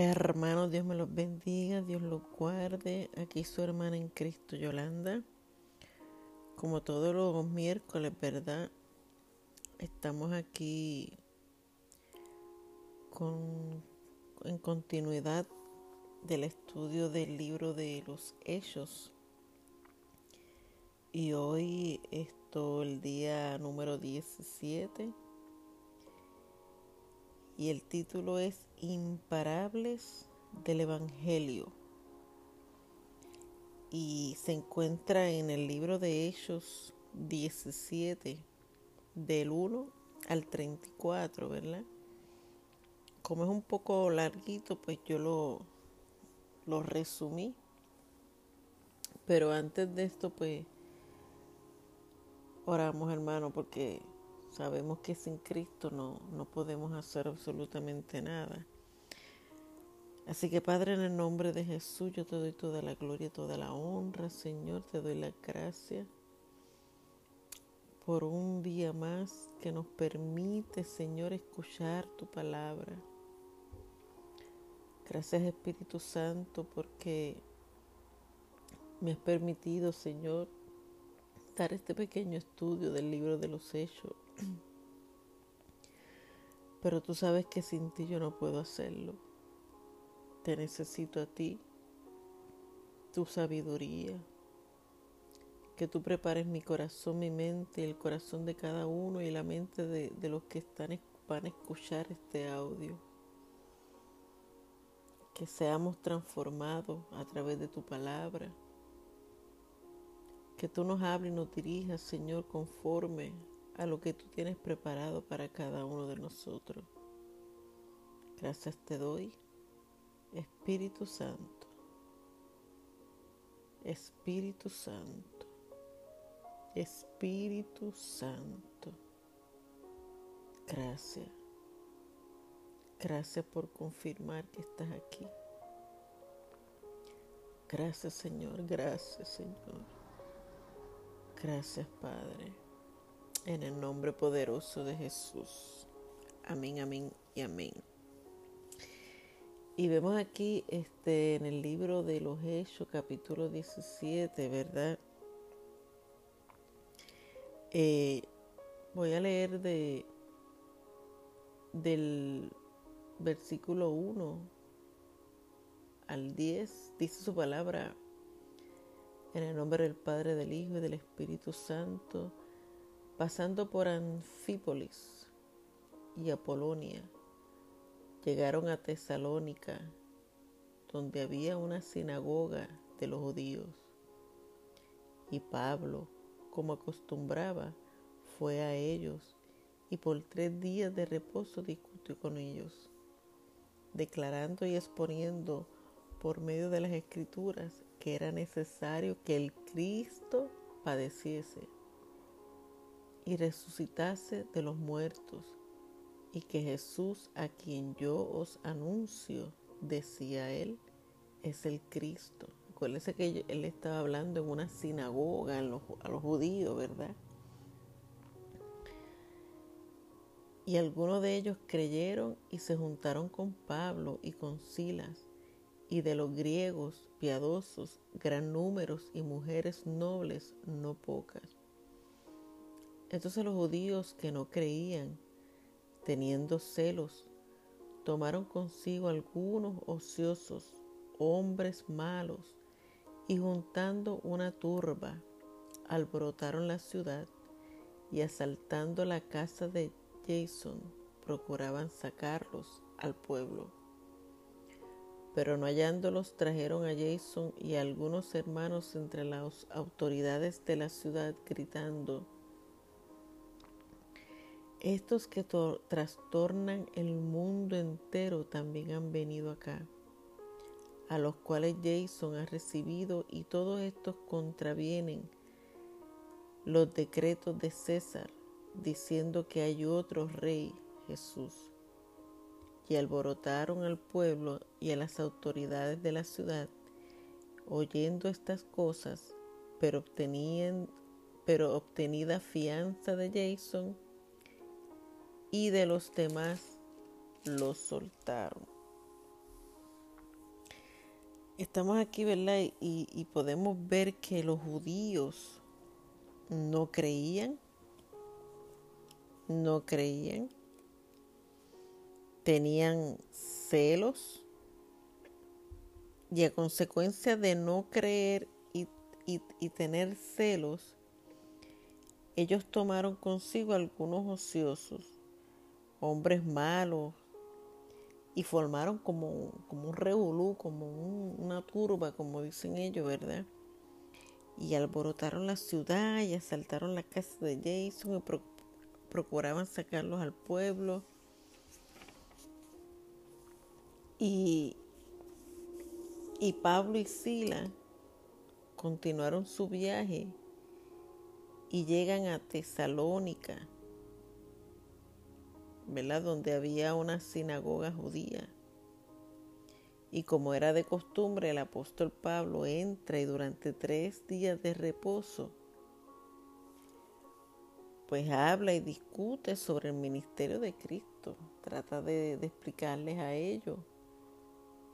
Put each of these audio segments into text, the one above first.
Hermanos, Dios me los bendiga, Dios los guarde. Aquí su hermana en Cristo, Yolanda. Como todos los miércoles, ¿verdad? Estamos aquí con, en continuidad del estudio del libro de los Hechos. Y hoy esto el día número 17 y el título es Imparables del Evangelio. Y se encuentra en el libro de Hechos 17, del 1 al 34, ¿verdad? Como es un poco larguito, pues yo lo, lo resumí. Pero antes de esto, pues oramos, hermano, porque Sabemos que sin Cristo no, no podemos hacer absolutamente nada. Así que Padre, en el nombre de Jesús, yo te doy toda la gloria, toda la honra, Señor, te doy la gracia por un día más que nos permite, Señor, escuchar tu palabra. Gracias Espíritu Santo porque me has permitido, Señor, dar este pequeño estudio del libro de los hechos pero tú sabes que sin ti yo no puedo hacerlo. Te necesito a ti, tu sabiduría, que tú prepares mi corazón, mi mente, el corazón de cada uno y la mente de, los que están, van a escuchar este audio. Que seamos transformados a través de tu palabra. Que tú nos hables y nos dirijas, Señor, conforme a lo que tú tienes preparado para cada uno de nosotros. Gracias te doy, Espíritu Santo. Espíritu Santo. Espíritu Santo. Gracias. Gracias por confirmar que estás aquí. Gracias Señor, gracias Señor. Gracias Padre en el nombre poderoso de Jesús. Amén, amén y amén. Y vemos aquí este, en el libro de los Hechos, capítulo 17, ¿verdad? Eh, voy a leer de, del versículo 1 al 10. Dice su palabra en el nombre del Padre, del Hijo y del Espíritu Santo Pasando por Anfípolis y Apolonia, llegaron a Tesalónica, donde había una sinagoga de los judíos. Y Pablo, como acostumbraba, fue a ellos y por tres días de reposo discutió con ellos, declarando y exponiendo por medio de las escrituras que era necesario que el Cristo padeciese y resucitase de los muertos, y que Jesús, a quien yo os anuncio, decía él, es el Cristo. Acuérdense que él estaba hablando en una sinagoga a los judíos, ¿verdad? Y algunos de ellos creyeron y se juntaron con Pablo y con Silas, y de los griegos piadosos, gran números y mujeres nobles no pocas. Entonces los judíos que no creían, teniendo celos, tomaron consigo algunos ociosos, hombres malos, y juntando una turba, alborotaron la ciudad y asaltando la casa de Jason, procuraban sacarlos al pueblo. Pero no hallándolos, trajeron a Jason y a algunos hermanos entre las autoridades de la ciudad, gritando, estos que trastornan el mundo entero también han venido acá, a los cuales Jason ha recibido y todos estos contravienen los decretos de César, diciendo que hay otro rey, Jesús. Y alborotaron al pueblo y a las autoridades de la ciudad, oyendo estas cosas, pero, pero obtenida fianza de Jason, y de los demás los soltaron. estamos aquí, ¿verdad? Y, podemos ver que los judíos no creían, no creían, tenían celos y a consecuencia de no creer y, y, tener celos, ellos tomaron consigo algunos ociosos, hombres malos, y formaron como, como un revolú, como una turba, como dicen ellos, ¿verdad? Y alborotaron la ciudad y asaltaron la casa de Jason y procuraban sacarlos al pueblo. Y, y Pablo y Sila continuaron su viaje y llegan a Tesalónica ¿verdad? Donde había una sinagoga judía. Y como era de costumbre, el apóstol Pablo entra y durante tres días de reposo, pues habla y discute sobre el ministerio de Cristo. Trata de, explicarles a ellos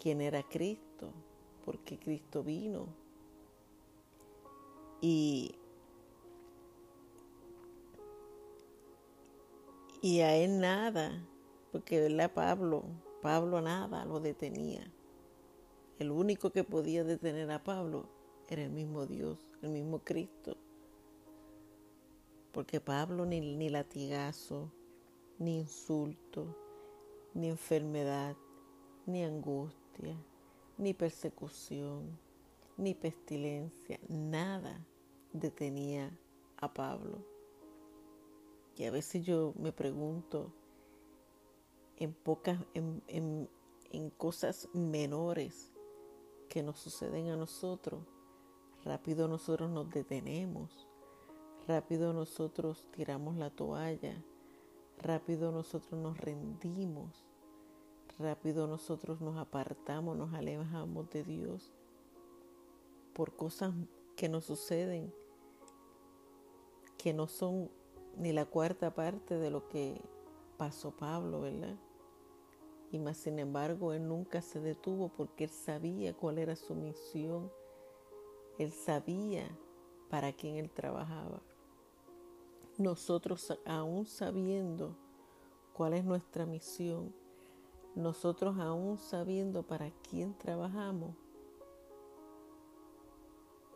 quién era Cristo, por qué Cristo vino. Y Y a él nada, porque ¿verdad? Pablo, Pablo nada lo detenía. El único que podía detener a Pablo era el mismo Dios, el mismo Cristo. Porque Pablo ni, ni latigazo, ni insulto, ni enfermedad, ni angustia, ni persecución, ni pestilencia, nada detenía a Pablo. Y a veces yo me pregunto en pocas, en, en cosas menores que nos suceden a nosotros, rápido nosotros nos detenemos, rápido nosotros tiramos la toalla, rápido nosotros nos rendimos, rápido nosotros nos apartamos, nos alejamos de Dios por cosas que nos suceden, que no son ni la cuarta parte de lo que pasó Pablo, ¿verdad? Y más sin embargo, él nunca se detuvo porque él sabía cuál era su misión. Él sabía para quién él trabajaba. Nosotros, aún sabiendo cuál es nuestra misión, nosotros aún sabiendo para quién trabajamos,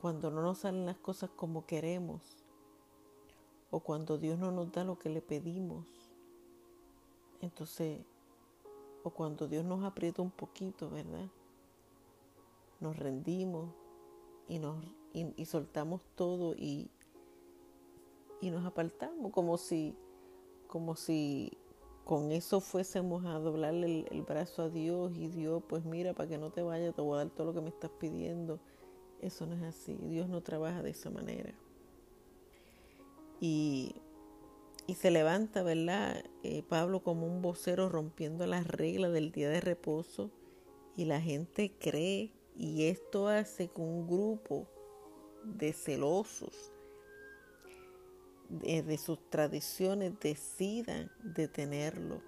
cuando no nos salen las cosas como queremos, o cuando Dios no nos da lo que le pedimos. Entonces, o cuando Dios nos aprieta un poquito, ¿verdad? Nos rendimos y, nos, y, soltamos todo y, y nos apartamos como si, como si con eso fuésemos a doblarle el, el, brazo a Dios y Dios, pues mira, para que no te vayas, te voy a dar todo lo que me estás pidiendo. Eso no es así. Dios no trabaja de esa manera. Y, se levanta, ¿verdad? Eh, Pablo como un vocero rompiendo las reglas del día de reposo y la gente cree y esto hace que un grupo de celosos de, de sus tradiciones decidan detenerlo.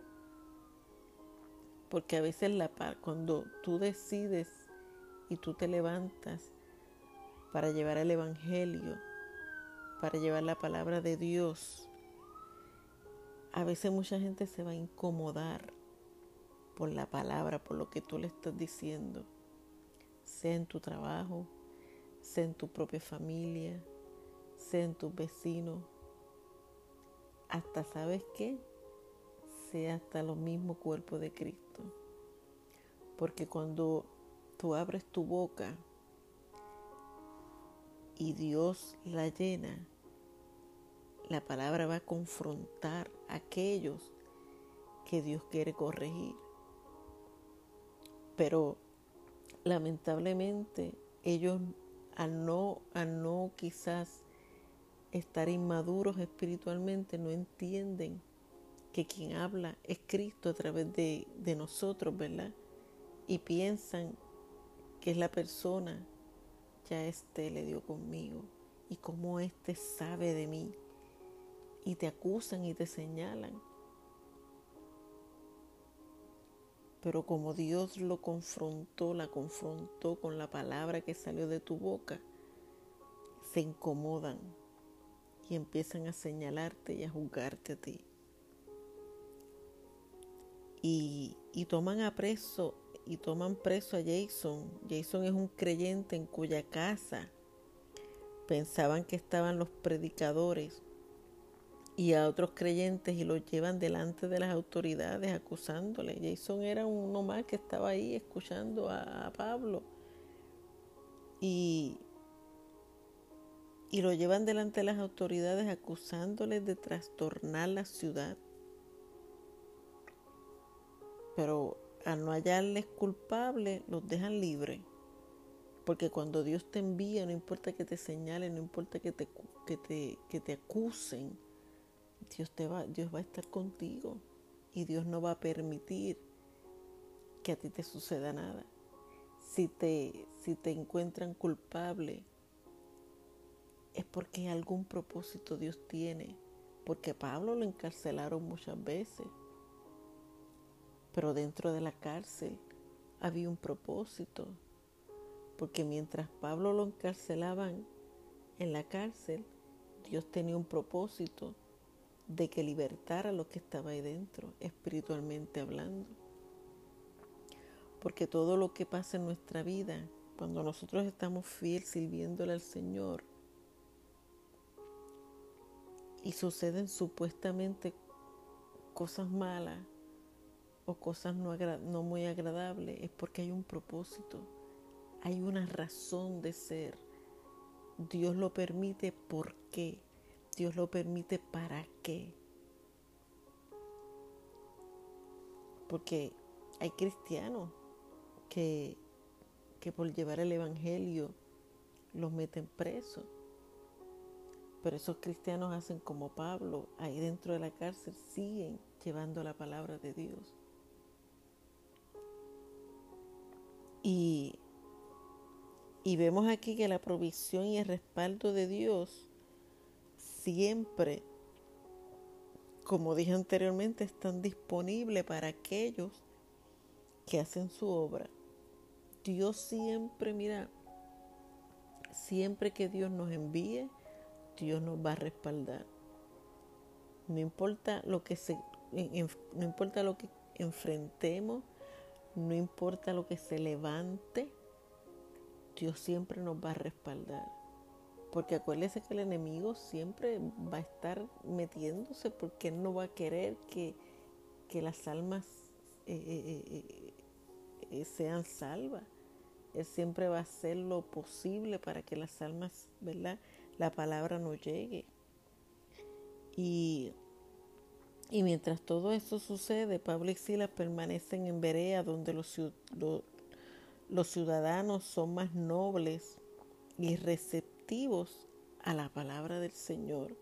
Porque a veces la, cuando tú decides y tú te levantas para llevar el Evangelio, para llevar la palabra de Dios, a veces mucha gente se va a incomodar por la palabra, por lo que tú le estás diciendo, sea en tu trabajo, sea en tu propia familia, sea en tus vecinos, hasta sabes qué, sea hasta lo mismo cuerpo de Cristo. Porque cuando tú abres tu boca y Dios la llena, la palabra va a confrontar a aquellos que Dios quiere corregir. Pero lamentablemente ellos al no, al no quizás estar inmaduros espiritualmente no entienden que quien habla es Cristo a través de, de nosotros, ¿verdad? Y piensan que es la persona ya este le dio conmigo y cómo este sabe de mí y te acusan y te señalan. Pero como Dios lo confrontó, la confrontó con la palabra que salió de tu boca, se incomodan y empiezan a señalarte y a juzgarte a ti. Y, y toman a preso y toman preso a Jason. Jason es un creyente en cuya casa pensaban que estaban los predicadores y a otros creyentes y los llevan delante de las autoridades acusándole. Jason era uno más que estaba ahí escuchando a, a Pablo y, y lo llevan delante de las autoridades acusándoles de trastornar la ciudad. Pero al no hallarles culpables, los dejan libres. Porque cuando Dios te envía, no importa que te señalen, no importa que te, que te, que te acusen, Dios, te va, Dios va a estar contigo y Dios no va a permitir que a ti te suceda nada. Si te, si te encuentran culpable, es porque algún propósito Dios tiene. Porque Pablo lo encarcelaron muchas veces. Pero dentro de la cárcel había un propósito. Porque mientras Pablo lo encarcelaban en la cárcel, Dios tenía un propósito de que libertara lo que estaba ahí dentro, espiritualmente hablando. Porque todo lo que pasa en nuestra vida, cuando nosotros estamos fiel sirviéndole al Señor, y suceden supuestamente cosas malas o cosas no, muy agradables, es porque hay un propósito, hay una razón de ser. Dios lo permite, ¿por qué? Dios lo permite, ¿para qué? Porque hay cristianos que, que por llevar el Evangelio los meten presos pero esos cristianos hacen como Pablo, ahí dentro de la cárcel siguen llevando la palabra de Dios. Y, y vemos aquí que la provisión y el respaldo de Dios siempre, como dije anteriormente, están disponibles para aquellos que hacen su obra. Dios siempre, mira, siempre que Dios nos envíe, Dios nos va a respaldar. No importa lo que se, no importa lo que enfrentemos, no importa lo que se levante, Dios siempre nos va a respaldar. Porque acuérdese que el enemigo siempre va a estar metiéndose porque él no va a querer que, las almas eh, eh, eh, sean salvas. Él siempre va a hacer lo posible para que las almas, ¿verdad? la palabra no llegue. Y, y mientras todo eso sucede, Pablo y Silas permanecen en Berea, donde los, los ciudadanos son más nobles y receptivos a la palabra del Señor.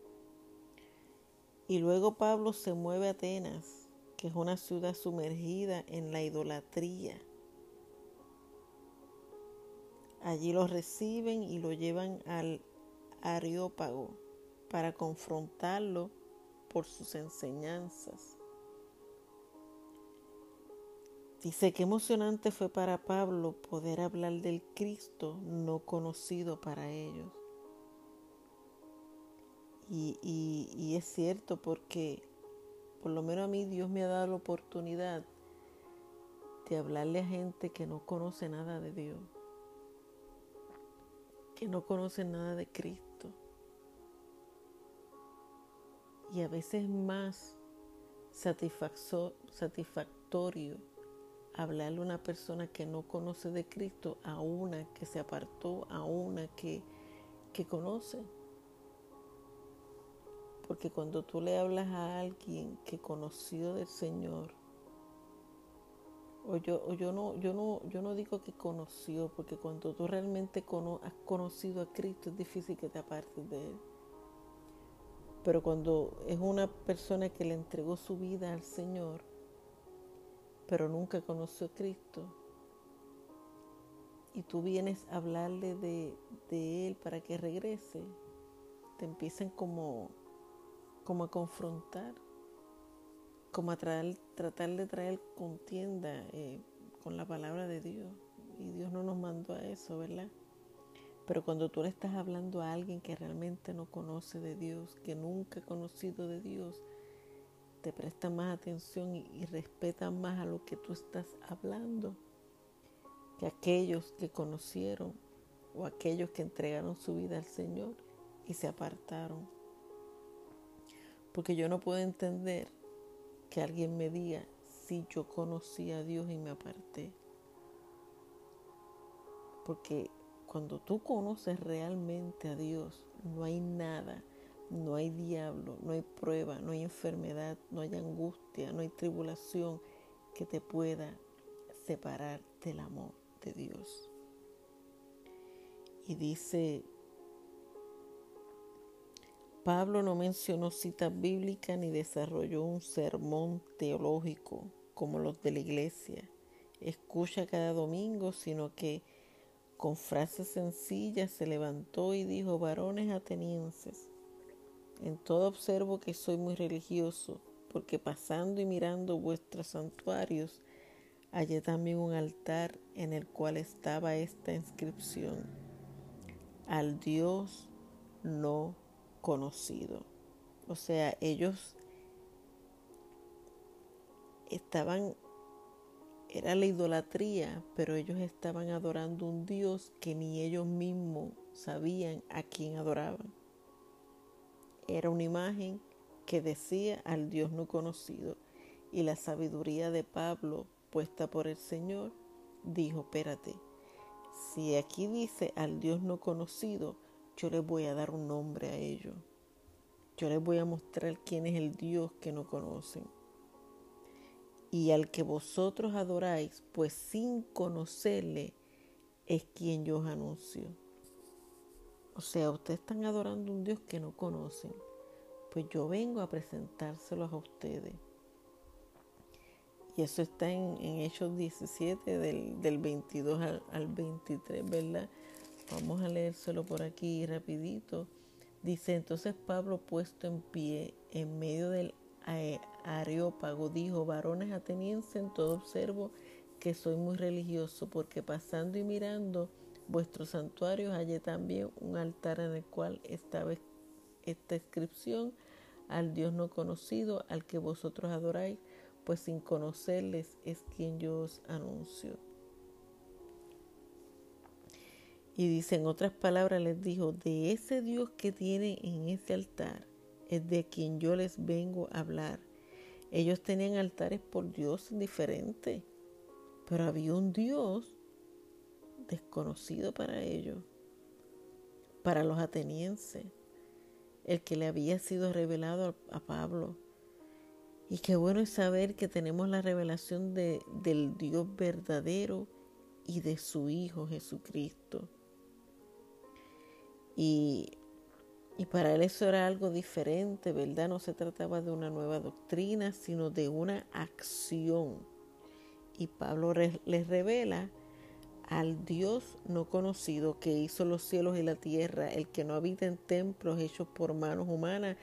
Y luego Pablo se mueve a Atenas, que es una ciudad sumergida en la idolatría. Allí lo reciben y lo llevan al Areópago para confrontarlo por sus enseñanzas. Dice que emocionante fue para Pablo poder hablar del Cristo no conocido para ellos. Y, y, es cierto porque por lo menos a mí Dios me ha dado la oportunidad de hablarle a gente que no conoce nada de Dios, que no conoce nada de Cristo Y a veces más satisfactorio hablarle a una persona que no conoce de Cristo a una que se apartó, a una que, que conoce. Porque cuando tú le hablas a alguien que conoció del Señor, o yo, yo, no, yo, no, yo no digo que conoció, porque cuando tú realmente has conocido a Cristo es difícil que te apartes de Él. Pero cuando es una persona que le entregó su vida al Señor, pero nunca conoció a Cristo, y tú vienes a hablarle de, Él para que regrese, te empiezan como, como a confrontar. como a tratar de traer contienda eh, con la palabra de Dios. Y Dios no nos mandó a eso, ¿verdad? Pero cuando tú le estás hablando a alguien que realmente no conoce de Dios, que nunca ha conocido de Dios, te presta más atención y, respeta más a lo que tú estás hablando que aquellos que conocieron o aquellos que entregaron su vida al Señor y se apartaron. Porque yo no puedo entender que alguien me diga si yo conocí a Dios y me aparté. Porque cuando tú conoces realmente a Dios, no hay nada, no hay diablo, no hay prueba, no hay enfermedad, no hay angustia, no hay tribulación que te pueda separar del amor de Dios. Y dice, Pablo no mencionó citas bíblicas ni desarrolló un sermón teológico como los de la iglesia. Escucha cada domingo, sino que con frases sencillas se levantó y dijo, varones atenienses, en todo observo que soy muy religioso, porque pasando y mirando vuestros santuarios, hallé también un altar en el cual estaba esta inscripción, al Dios no conocido. O sea, ellos estaban era la idolatría, pero ellos estaban adorando un Dios que ni ellos mismos sabían a quién adoraban. Era una imagen que decía al Dios no conocido y la sabiduría de Pablo puesta por el Señor dijo, espérate, si aquí dice al Dios no conocido, yo les voy a dar un nombre a ellos. Yo les voy a mostrar quién es el Dios que no conocen y al que vosotros adoráis, pues sin conocerle es quien yo os anuncio. O sea, ustedes están adorando un Dios que no conocen. Pues yo vengo a presentárselos a ustedes. Y eso está en, Hechos 17, del, del 22 al, al 23, ¿verdad? Vamos a leérselo por aquí rapidito. Dice, entonces Pablo puesto en pie en medio del Areópago dijo, varones atenienses, en todo observo que soy muy religioso, porque pasando y mirando vuestros santuarios hallé también un altar en el cual estaba esta inscripción al Dios no conocido, al que vosotros adoráis, pues sin conocerles es quien yo os anuncio. Y dice en otras palabras, les dijo, de ese Dios que tiene en ese altar, es de quien yo les vengo a hablar. Ellos tenían altares por Dios diferentes, pero había un Dios desconocido para ellos, para los atenienses, el que le había sido revelado a Pablo. Y qué bueno es saber que tenemos la revelación de, del Dios verdadero y de su Hijo Jesucristo. Y y para él eso era algo diferente, ¿verdad? No se trataba de una nueva doctrina, sino de una acción. Y Pablo les revela al Dios no conocido que hizo los cielos y la tierra, el que no habita en templos hechos por manos humanas,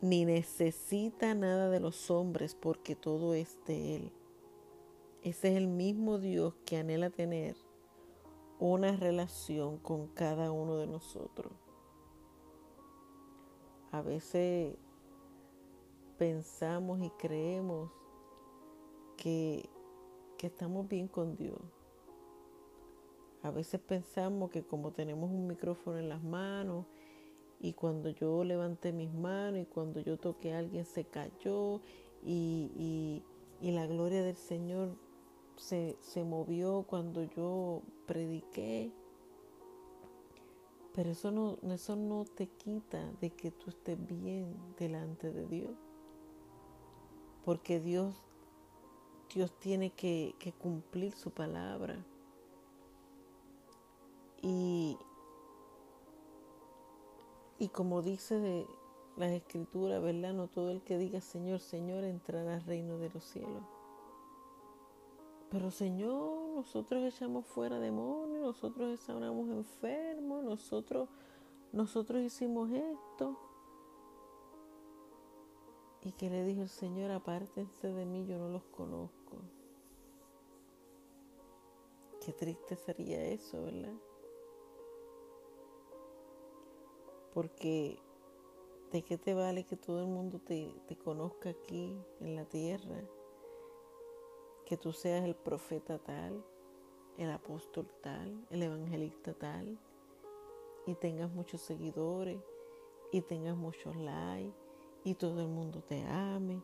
ni necesita nada de los hombres, porque todo es de Él. Ese es el mismo Dios que anhela tener una relación con cada uno de nosotros. A veces pensamos y creemos que, estamos bien con Dios. A veces pensamos que como tenemos un micrófono en las manos y cuando yo levanté mis manos y cuando yo toqué a alguien se cayó y, la gloria del Señor se, se movió cuando yo prediqué pero eso no, eso no te quita de que tú estés bien delante de Dios. Porque Dios, Dios tiene que, cumplir su palabra. Y, y como dice de las escrituras, ¿verdad? No todo el que diga Señor, Señor entrará al reino de los cielos. Pero Señor, nosotros echamos fuera demonios, nosotros sanamos enfermos, nosotros, nosotros hicimos esto. Y que le dijo el Señor, apártense de mí, yo no los conozco. Qué triste sería eso, ¿verdad? Porque ¿de qué te vale que todo el mundo te, te conozca aquí en la tierra? Que tú seas el profeta tal, el apóstol tal, el evangelista tal, y tengas muchos seguidores, y tengas muchos likes, y todo el mundo te ame,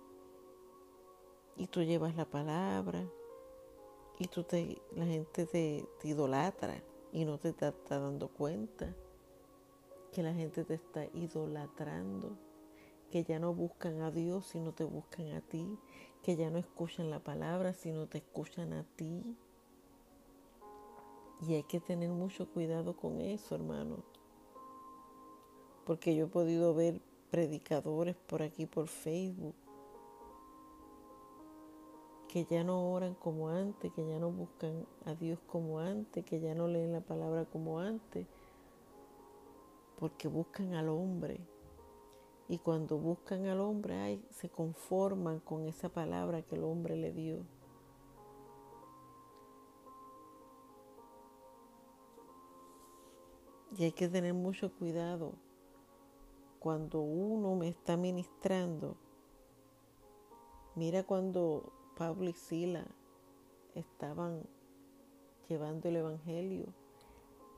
y tú llevas la palabra, y tú te, la gente te, idolatra y no te está, está dando cuenta que la gente te está idolatrando, que ya no buscan a Dios sino te buscan a ti, que ya no escuchan la palabra sino te escuchan a ti. Y hay que tener mucho cuidado con eso, hermano. Porque yo he podido ver predicadores por aquí, por Facebook, que ya no oran como antes, que ya no buscan a Dios como antes, que ya no leen la palabra como antes, porque buscan al hombre. Y cuando buscan al hombre, ay, se conforman con esa palabra que el hombre le dio. Y hay que tener mucho cuidado cuando uno me está ministrando. Mira cuando Pablo y Sila estaban llevando el Evangelio.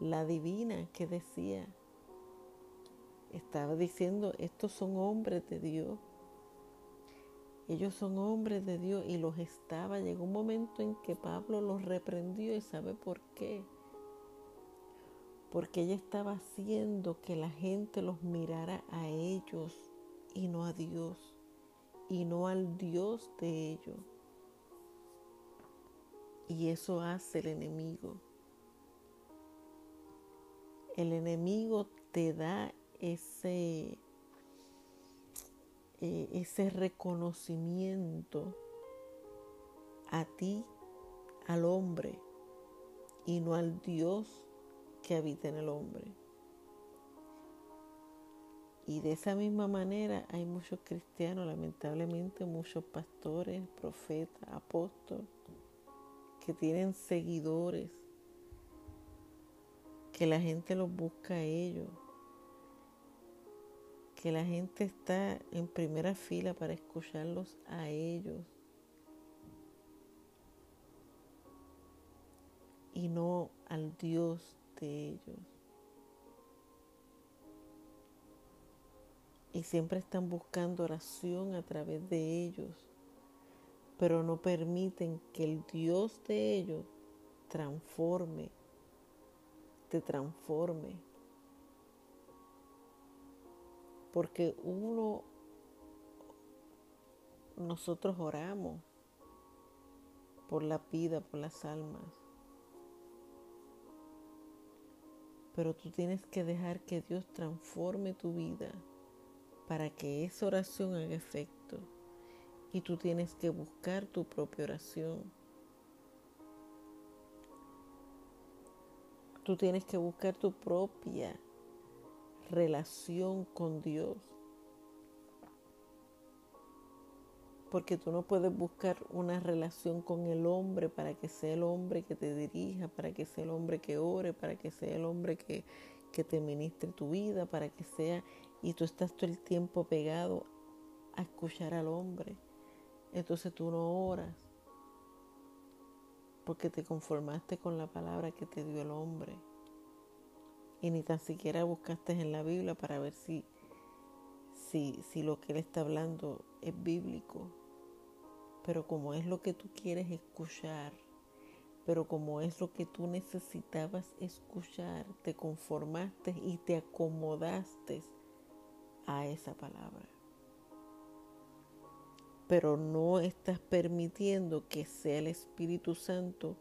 La divina que decía, estaba diciendo, estos son hombres de Dios. Ellos son hombres de Dios y los estaba. Llegó un momento en que Pablo los reprendió y sabe por qué. Porque ella estaba haciendo que la gente los mirara a ellos y no a Dios y no al Dios de ellos. Y eso hace el enemigo. El enemigo te da ese, eh, ese reconocimiento a ti, al hombre, y no al Dios que habita en el hombre. Y de esa misma manera hay muchos cristianos, lamentablemente muchos pastores, profetas, apóstoles, que tienen seguidores, que la gente los busca a ellos, que la gente está en primera fila para escucharlos a ellos y no al Dios de ellos. Y siempre están buscando oración a través de ellos pero no permiten que el Dios de ellos transforme, te transforme. Porque uno, nosotros oramos por la vida, por las almas. Pero tú tienes que dejar que Dios transforme tu vida para que esa oración haga efecto y tú tienes que buscar tu propia oración. Tú tienes que buscar tu propia relación con Dios. Porque tú no puedes buscar una relación con el hombre para que sea el hombre que te dirija, para que sea el hombre que ore, para que sea el hombre que, que te ministre tu vida, para que sea... Y tú estás todo el tiempo pegado a escuchar al hombre entonces tú no oras porque te conformaste con la palabra que te dio el hombre y ni tan siquiera buscaste en la Biblia para ver si, si, si lo que él está hablando es bíblico. Pero como es lo que tú quieres escuchar, pero como es lo que tú necesitabas escuchar, te conformaste y te acomodaste a esa palabra pero no estás permitiendo que sea el Espíritu Santo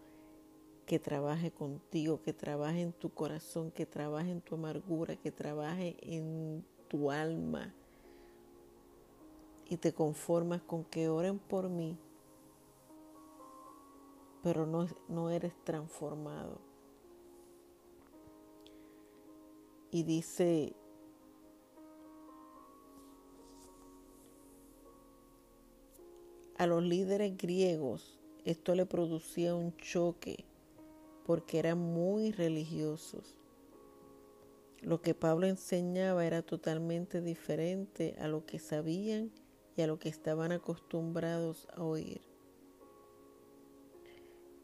que trabaje contigo, que trabaje en tu corazón, que trabaje en tu amargura, que trabaje en tu alma. Y te conformas con que oren por mí, pero no, no eres transformado. Y dice a los líderes griegos esto le producía un choque porque eran muy religiosos. Lo que Pablo enseñaba era totalmente diferente a lo que sabían y a lo que estaban acostumbrados a oír.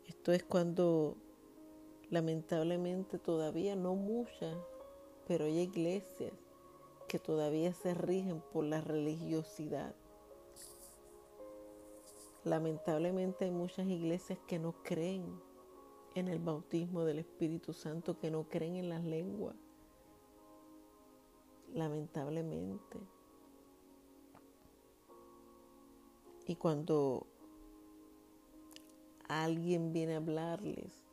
Esto es cuando lamentablemente todavía no muchas, pero hay iglesias que todavía se rigen por la religiosidad. Lamentablemente hay muchas iglesias que no creen en el bautismo del Espíritu Santo, que no creen en las lenguas. Lamentablemente. Y cuando alguien viene a hablarles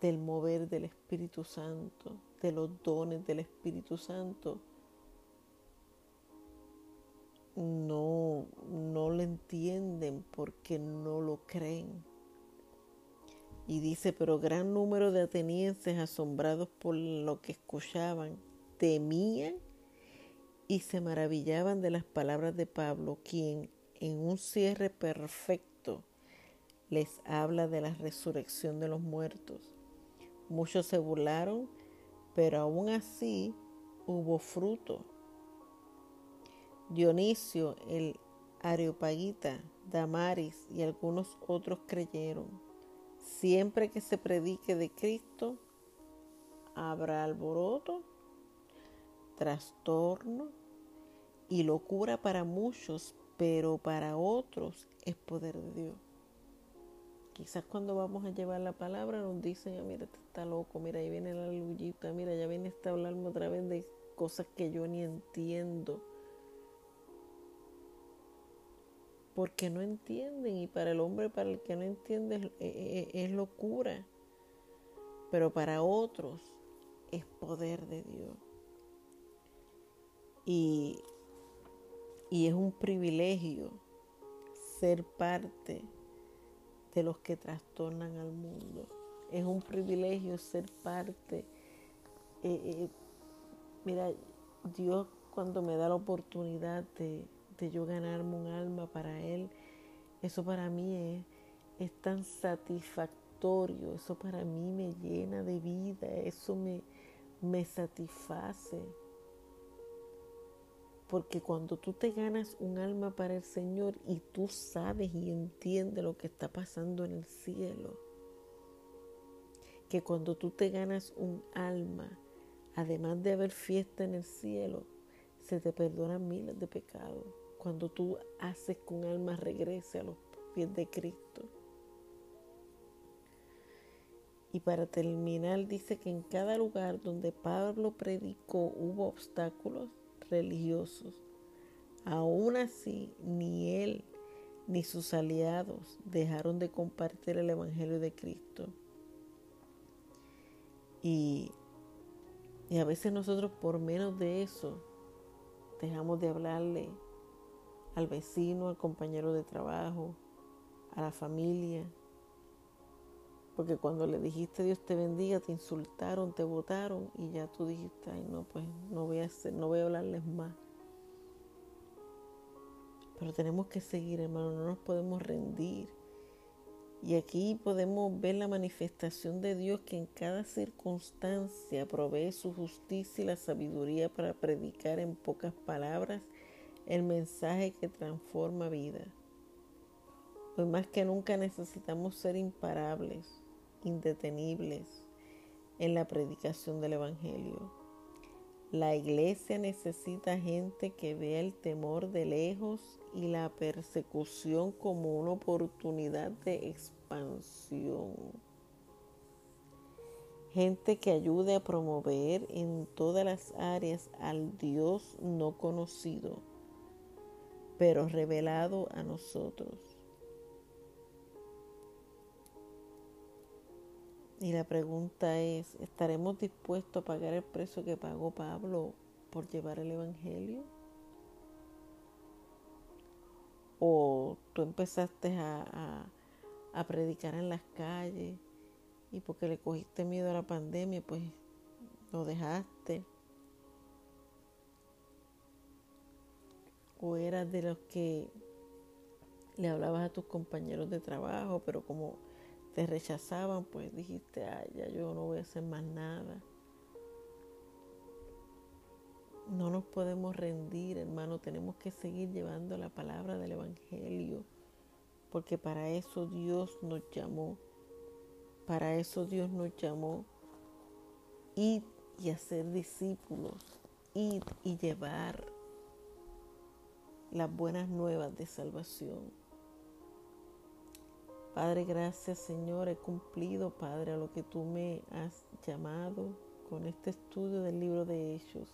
del mover del Espíritu Santo, de los dones del Espíritu Santo, no, no lo entienden porque no lo creen. Y dice, pero gran número de atenienses asombrados por lo que escuchaban, temían y se maravillaban de las palabras de Pablo, quien en un cierre perfecto les habla de la resurrección de los muertos. Muchos se burlaron, pero aún así hubo fruto. Dionisio, el Areopagita, Damaris y algunos otros creyeron. Siempre que se predique de Cristo, habrá alboroto, trastorno y locura para muchos, pero para otros es poder de Dios. Quizás cuando vamos a llevar la palabra nos dicen, ah, mira, este está loco, mira, ahí viene la lujita, mira, ya viene esta hablando otra vez de cosas que yo ni entiendo. Porque no entienden y para el hombre, para el que no entiende, es, eh, eh, locura. Pero para otros es poder de Dios. Y, y es un privilegio ser parte de los que trastornan al mundo. Es un privilegio ser parte. Eh, eh, mira, Dios cuando me da la oportunidad de, yo ganarme un alma para Él, eso para mí es, es tan satisfactorio, eso para mí me llena de vida, eso me, me satisface. Porque cuando tú te ganas un alma para el Señor y tú sabes y entiendes lo que está pasando en el cielo, que cuando tú te ganas un alma, además de haber fiesta en el cielo, se te perdonan miles de pecados. Cuando tú haces que un alma regrese a los pies de Cristo. Y para terminar, dice que en cada lugar donde Pablo predicó hubo obstáculos religiosos. Aún así, ni él ni sus aliados dejaron de compartir el Evangelio de Cristo. Y, y a veces nosotros por menos de eso dejamos de hablarle al vecino, al compañero de trabajo, a la familia. Porque cuando le dijiste Dios te bendiga, te insultaron, te votaron y ya tú dijiste, ay no, pues no voy a hacer, no voy a hablarles más. Pero tenemos que seguir, hermano, no nos podemos rendir. Y aquí podemos ver la manifestación de Dios que en cada circunstancia provee su justicia y la sabiduría para predicar en pocas palabras el mensaje que transforma vida. Hoy más que nunca necesitamos ser imparables indetenibles en la predicación del Evangelio. La iglesia necesita gente que vea el temor de lejos y la persecución como una oportunidad de expansión. Gente que ayude a promover en todas las áreas al Dios no conocido, pero revelado a nosotros. Y la pregunta es, ¿estaremos dispuestos a pagar el precio que pagó Pablo por llevar el Evangelio? ¿O tú empezaste a, predicar en las calles y porque le cogiste miedo a la pandemia, pues lo dejaste? ¿O eras de los que le hablabas a tus compañeros de trabajo, pero como te rechazaban, pues dijiste, ay, ya yo no voy a hacer más nada. No nos podemos rendir, hermano, tenemos que seguir llevando la palabra del Evangelio, porque para eso Dios nos llamó, para eso Dios nos llamó, ir y hacer discípulos, ir y llevar las buenas nuevas de salvación. Padre, gracias Señor, he cumplido, Padre, a lo que tú me has llamado con este estudio del libro de Hechos.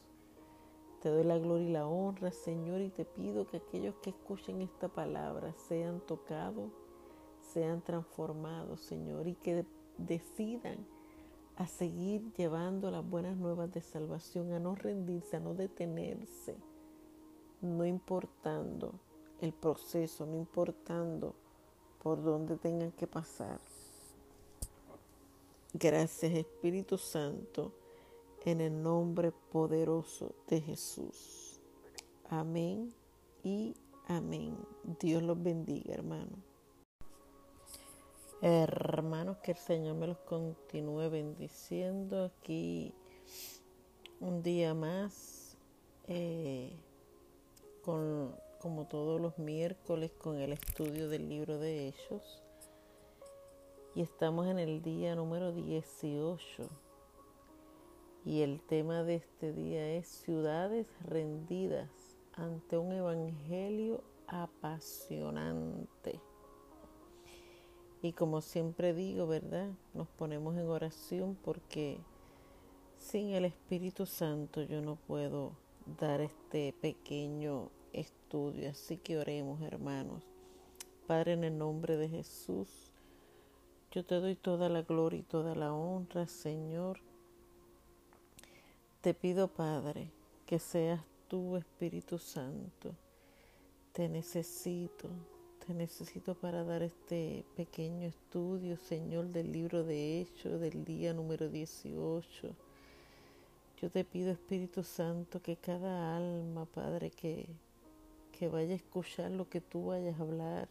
Te doy la gloria y la honra, Señor, y te pido que aquellos que escuchen esta palabra sean tocados, sean transformados, Señor, y que decidan a seguir llevando las buenas nuevas de salvación, a no rendirse, a no detenerse, no importando el proceso, no importando por donde tengan que pasar. Gracias Espíritu Santo en el nombre poderoso de Jesús. Amén y amén. Dios los bendiga, hermanos. Hermanos, que el Señor me los continúe bendiciendo aquí un día más, eh, con, como todos los miércoles, con el estudio del libro de Hechos. Y estamos en el día número 18 y el tema de este día es ciudades rendidas ante un evangelio apasionante. Y como siempre digo, ¿verdad? Nos ponemos en oración porque sin el Espíritu Santo yo no puedo dar este pequeño estudio. Así que oremos, hermanos. Padre, en el nombre de Jesús, yo te doy toda la gloria y toda la honra, Señor te pido, Padre, que seas tú, Espíritu Santo. Te necesito, te necesito para dar este pequeño estudio, Señor, del libro de Hechos, del día número 18. Yo te pido, Espíritu Santo, que cada alma, Padre, que, que vaya a escuchar lo que tú vayas a hablar,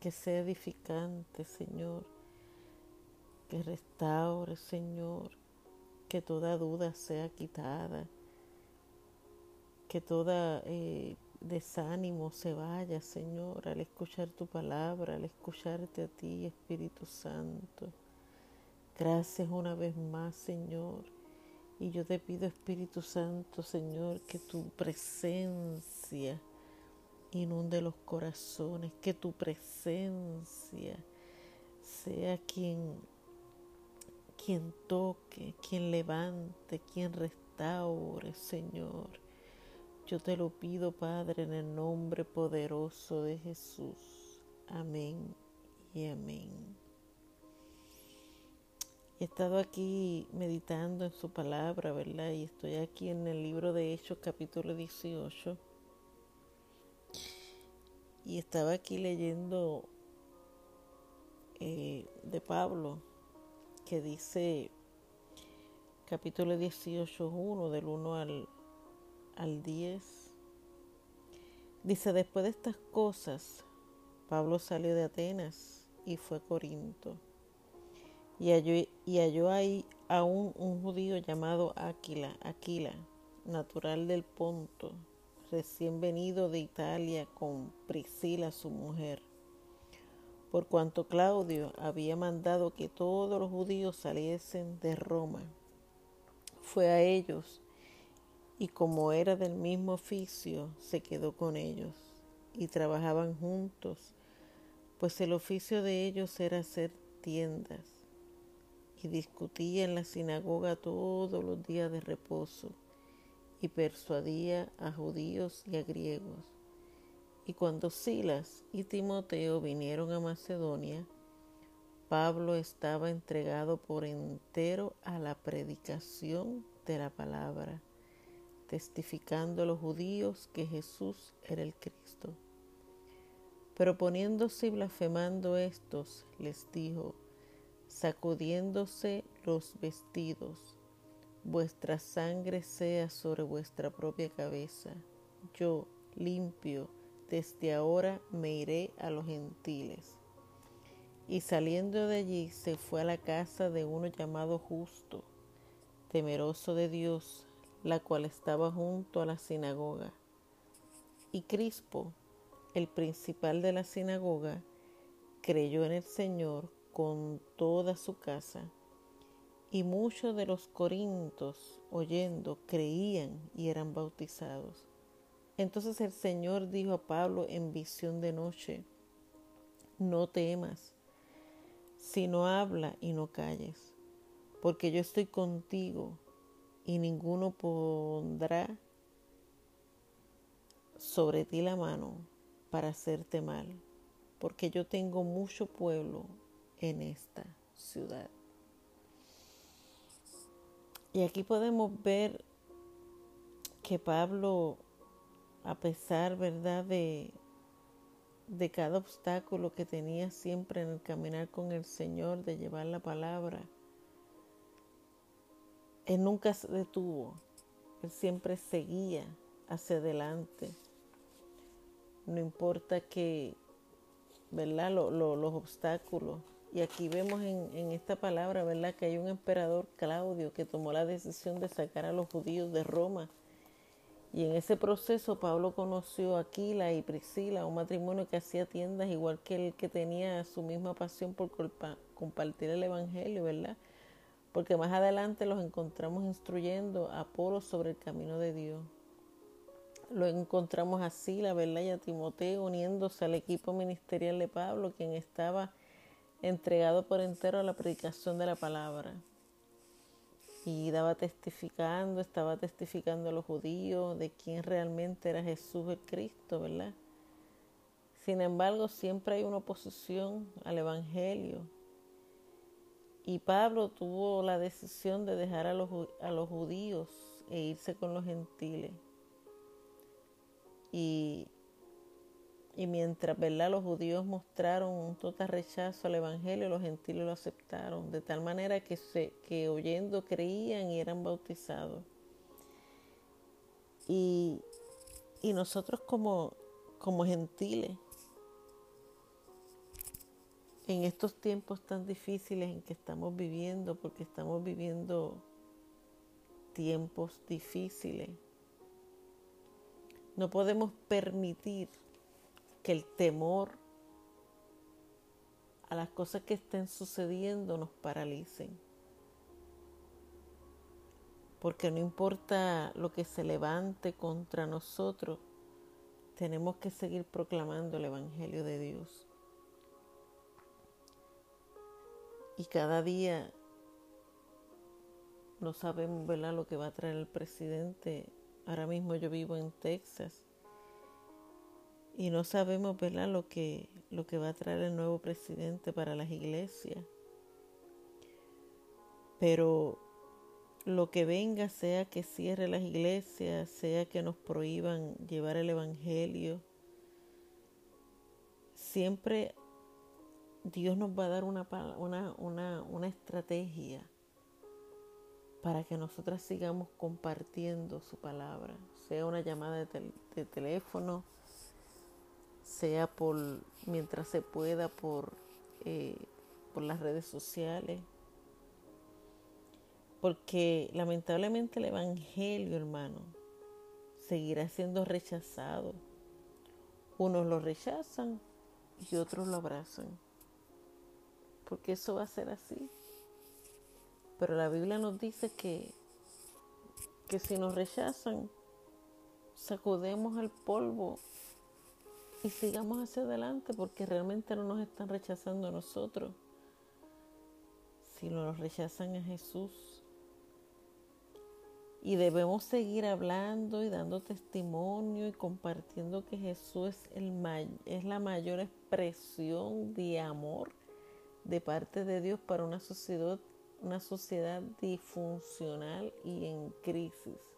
que sea edificante, Señor, que restaure, Señor, que toda duda sea quitada, que toda eh, desánimo se vaya, Señor, al escuchar tu palabra, al escucharte a ti, Espíritu Santo. Gracias una vez más, Señor. Y yo te pido, Espíritu Santo, Señor, que tu presencia inunde los corazones, que tu presencia sea quien quien toque, quien levante, quien restaure, Señor. Yo te lo pido, Padre, en el nombre poderoso de Jesús. Amén y amén. He estado aquí meditando en su palabra, ¿verdad? Y estoy aquí en el libro de Hechos capítulo 18. Y estaba aquí leyendo eh, de Pablo, que dice capítulo 18, 1, del 1 al, al 10. Dice, después de estas cosas, Pablo salió de Atenas y fue a Corinto. Y halló, y halló ahí aún un judío llamado Aquila, Aquila, natural del Ponto, recién venido de Italia con Priscila, su mujer por cuanto Claudio había mandado que todos los judíos saliesen de Roma. Fue a ellos y como era del mismo oficio, se quedó con ellos y trabajaban juntos, pues el oficio de ellos era hacer tiendas discutía en la sinagoga todos los días de reposo y persuadía a judíos y a griegos. Y cuando Silas y Timoteo vinieron a Macedonia, Pablo estaba entregado por entero a la predicación de la palabra, testificando a los judíos que Jesús era el Cristo. Pero poniéndose y blasfemando estos, les dijo, sacudiéndose los vestidos, vuestra sangre sea sobre vuestra propia cabeza. Yo, limpio, desde ahora me iré a los gentiles. Y saliendo de allí se fue a la casa de uno llamado justo, temeroso de Dios, la cual estaba junto a la sinagoga. Y Crispo, el principal de la sinagoga, creyó en el Señor con toda su casa. Y muchos de los corintos, oyendo, creían y eran bautizados. Entonces el Señor dijo a Pablo en visión de noche, no temas, sino habla y no calles, porque yo estoy contigo y ninguno pondrá sobre ti la mano para hacerte mal, porque yo tengo mucho pueblo en esta ciudad. Y aquí podemos ver que Pablo a pesar, ¿verdad?, de, de cada obstáculo que tenía siempre en el caminar con el Señor, de llevar la palabra, Él nunca se detuvo, Él siempre seguía hacia adelante. No importa que, ¿verdad?, los obstáculos. Y aquí vemos en, en esta palabra, ¿verdad?, que hay un emperador Claudio que tomó la decisión de sacar a los judíos de Roma y en ese proceso Pablo conoció a Aquila y Priscila, un matrimonio que hacía tiendas igual que el que tenía su misma pasión por compartir el Evangelio, ¿verdad? Porque más adelante los encontramos instruyendo a Apolo sobre el camino de Dios. Lo encontramos a Sila, ¿verdad? Y a Timoteo uniéndose al equipo ministerial de Pablo, quien estaba entregado por entero a la predicación de la palabra y daba testificando, estaba testificando a los judíos de quién realmente era Jesús el Cristo, ¿verdad? Sin embargo, siempre hay una oposición al Evangelio. Y Pablo tuvo la decisión de dejar a los, a los judíos e irse con los gentiles. Y y mientras ¿verdad? los judíos mostraron un total rechazo al Evangelio, los gentiles lo aceptaron, de tal manera que, se, que oyendo creían y eran bautizados. Y, y nosotros como, como gentiles, en estos tiempos tan difíciles en que estamos viviendo, porque estamos viviendo tiempos difíciles, no podemos permitir que el temor a las cosas que estén sucediendo nos paralicen. Porque no importa lo que se levante contra nosotros, tenemos que seguir proclamando el Evangelio de Dios. Y cada día no sabemos ¿verdad? lo que va a traer el presidente. Ahora mismo yo vivo en Texas y no sabemos ¿verdad? Lo, que, lo que va a traer el nuevo presidente para las iglesias. Pero lo que venga, sea que cierre las iglesias, sea que nos prohíban llevar el Evangelio, siempre Dios nos va a dar una, una, una, una estrategia para que nosotras sigamos compartiendo su palabra, sea una llamada de, de teléfono, sea por mientras se pueda por, eh, por las redes sociales. Porque lamentablemente el Evangelio, hermano, seguirá siendo rechazado. Unos lo rechazan y otros lo abrazan. Porque eso va a ser así. Pero la Biblia nos dice que, que si nos rechazan, sacudemos al polvo y sigamos hacia adelante porque realmente no nos están rechazando a nosotros, sino nos rechazan a Jesús. Y debemos seguir hablando y dando testimonio y compartiendo que Jesús es, el es la mayor expresión de amor de parte de Dios para una sociedad, una sociedad disfuncional y en crisis.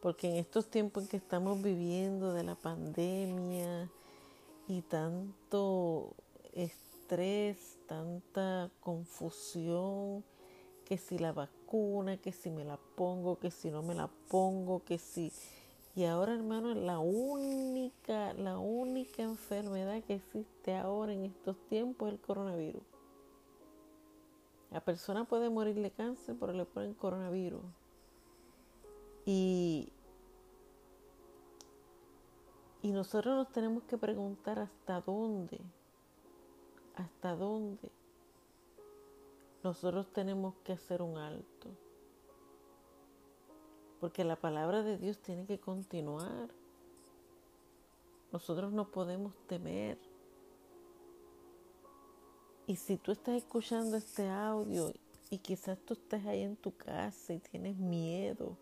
Porque en estos tiempos en que estamos viviendo de la pandemia y tanto estrés, tanta confusión, que si la vacuna, que si me la pongo, que si no me la pongo, que si... Y ahora, hermano, la única, la única enfermedad que existe ahora en estos tiempos es el coronavirus. La persona puede morir de cáncer, pero le ponen coronavirus. Y, y nosotros nos tenemos que preguntar hasta dónde, hasta dónde nosotros tenemos que hacer un alto. Porque la palabra de Dios tiene que continuar. Nosotros no podemos temer. Y si tú estás escuchando este audio y quizás tú estás ahí en tu casa y tienes miedo,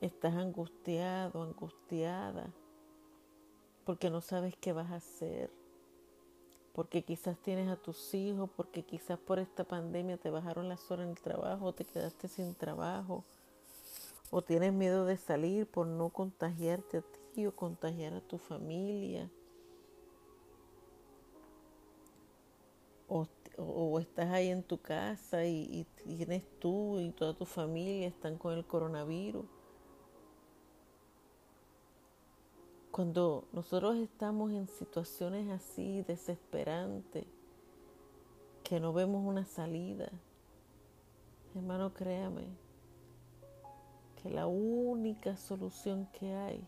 estás angustiado, angustiada, porque no sabes qué vas a hacer, porque quizás tienes a tus hijos, porque quizás por esta pandemia te bajaron las horas en el trabajo, te quedaste sin trabajo o tienes miedo de salir por no contagiarte a ti o contagiar a tu familia. O, estás ahí en tu casa y, y tienes tú y toda tu familia están con el coronavirus. Cuando nosotros estamos en situaciones así desesperantes, que no vemos una salida, hermano, créame, que la única solución que hay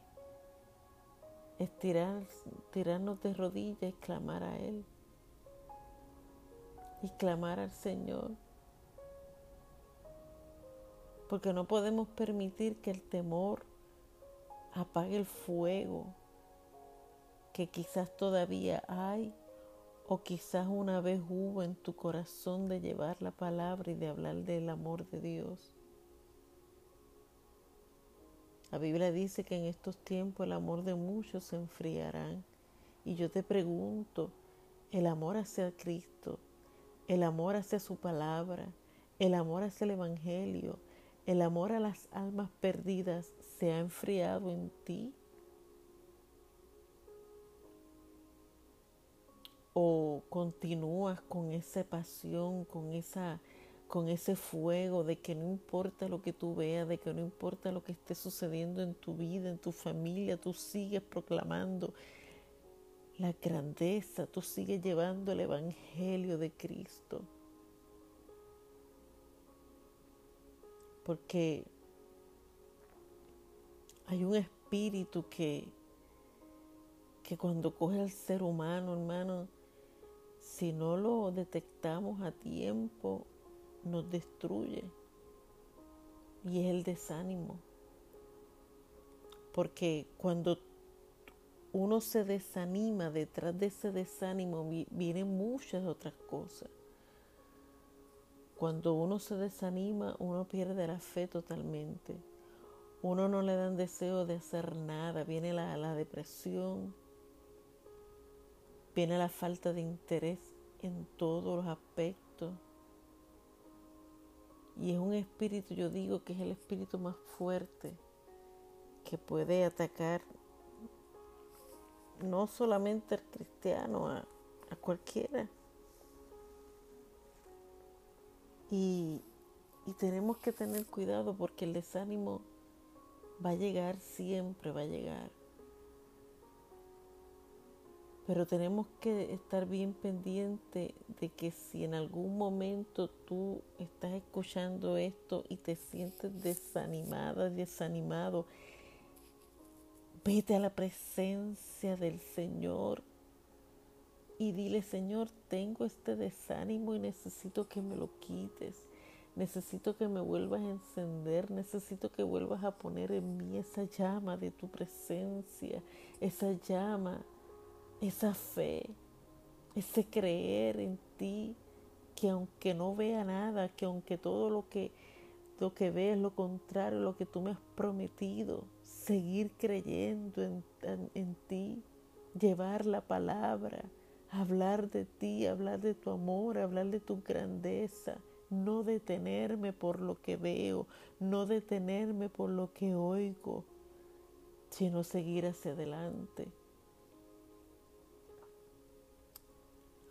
es tirar, tirarnos de rodillas y clamar a Él. Y clamar al Señor. Porque no podemos permitir que el temor apague el fuego que quizás todavía hay o quizás una vez hubo en tu corazón de llevar la palabra y de hablar del amor de Dios. La Biblia dice que en estos tiempos el amor de muchos se enfriarán. Y yo te pregunto, el amor hacia Cristo, el amor hacia su palabra, el amor hacia el Evangelio, el amor a las almas perdidas se ha enfriado en ti. O continúas con esa pasión, con esa con ese fuego de que no importa lo que tú veas, de que no importa lo que esté sucediendo en tu vida, en tu familia, tú sigues proclamando la grandeza, tú sigues llevando el Evangelio de Cristo. Porque hay un espíritu que, que cuando coge al ser humano, hermano, si no lo detectamos a tiempo, nos destruye y es el desánimo. Porque cuando uno se desanima, detrás de ese desánimo vienen muchas otras cosas. Cuando uno se desanima, uno pierde la fe totalmente. Uno no le dan deseo de hacer nada. Viene la, la depresión, viene la falta de interés en todos los aspectos y es un espíritu, yo digo que es el espíritu más fuerte que puede atacar no solamente al cristiano, a, cualquiera. Y, y tenemos que tener cuidado porque el desánimo va a llegar, siempre va a llegar. Pero tenemos que estar bien pendiente de que si en algún momento tú estás escuchando esto y te sientes desanimada, desanimado, vete a la presencia del Señor y dile, Señor, tengo este desánimo y necesito que me lo quites. Necesito que me vuelvas a encender, necesito que vuelvas a poner en mí esa llama de tu presencia, esa llama esa fe, ese creer en ti, que aunque no vea nada, que aunque todo lo que, lo que ve es lo contrario, lo que tú me has prometido, seguir creyendo en, en ti, llevar la palabra, hablar de ti, hablar de tu amor, hablar de tu grandeza, no detenerme por lo que veo, no detenerme por lo que oigo, sino seguir hacia adelante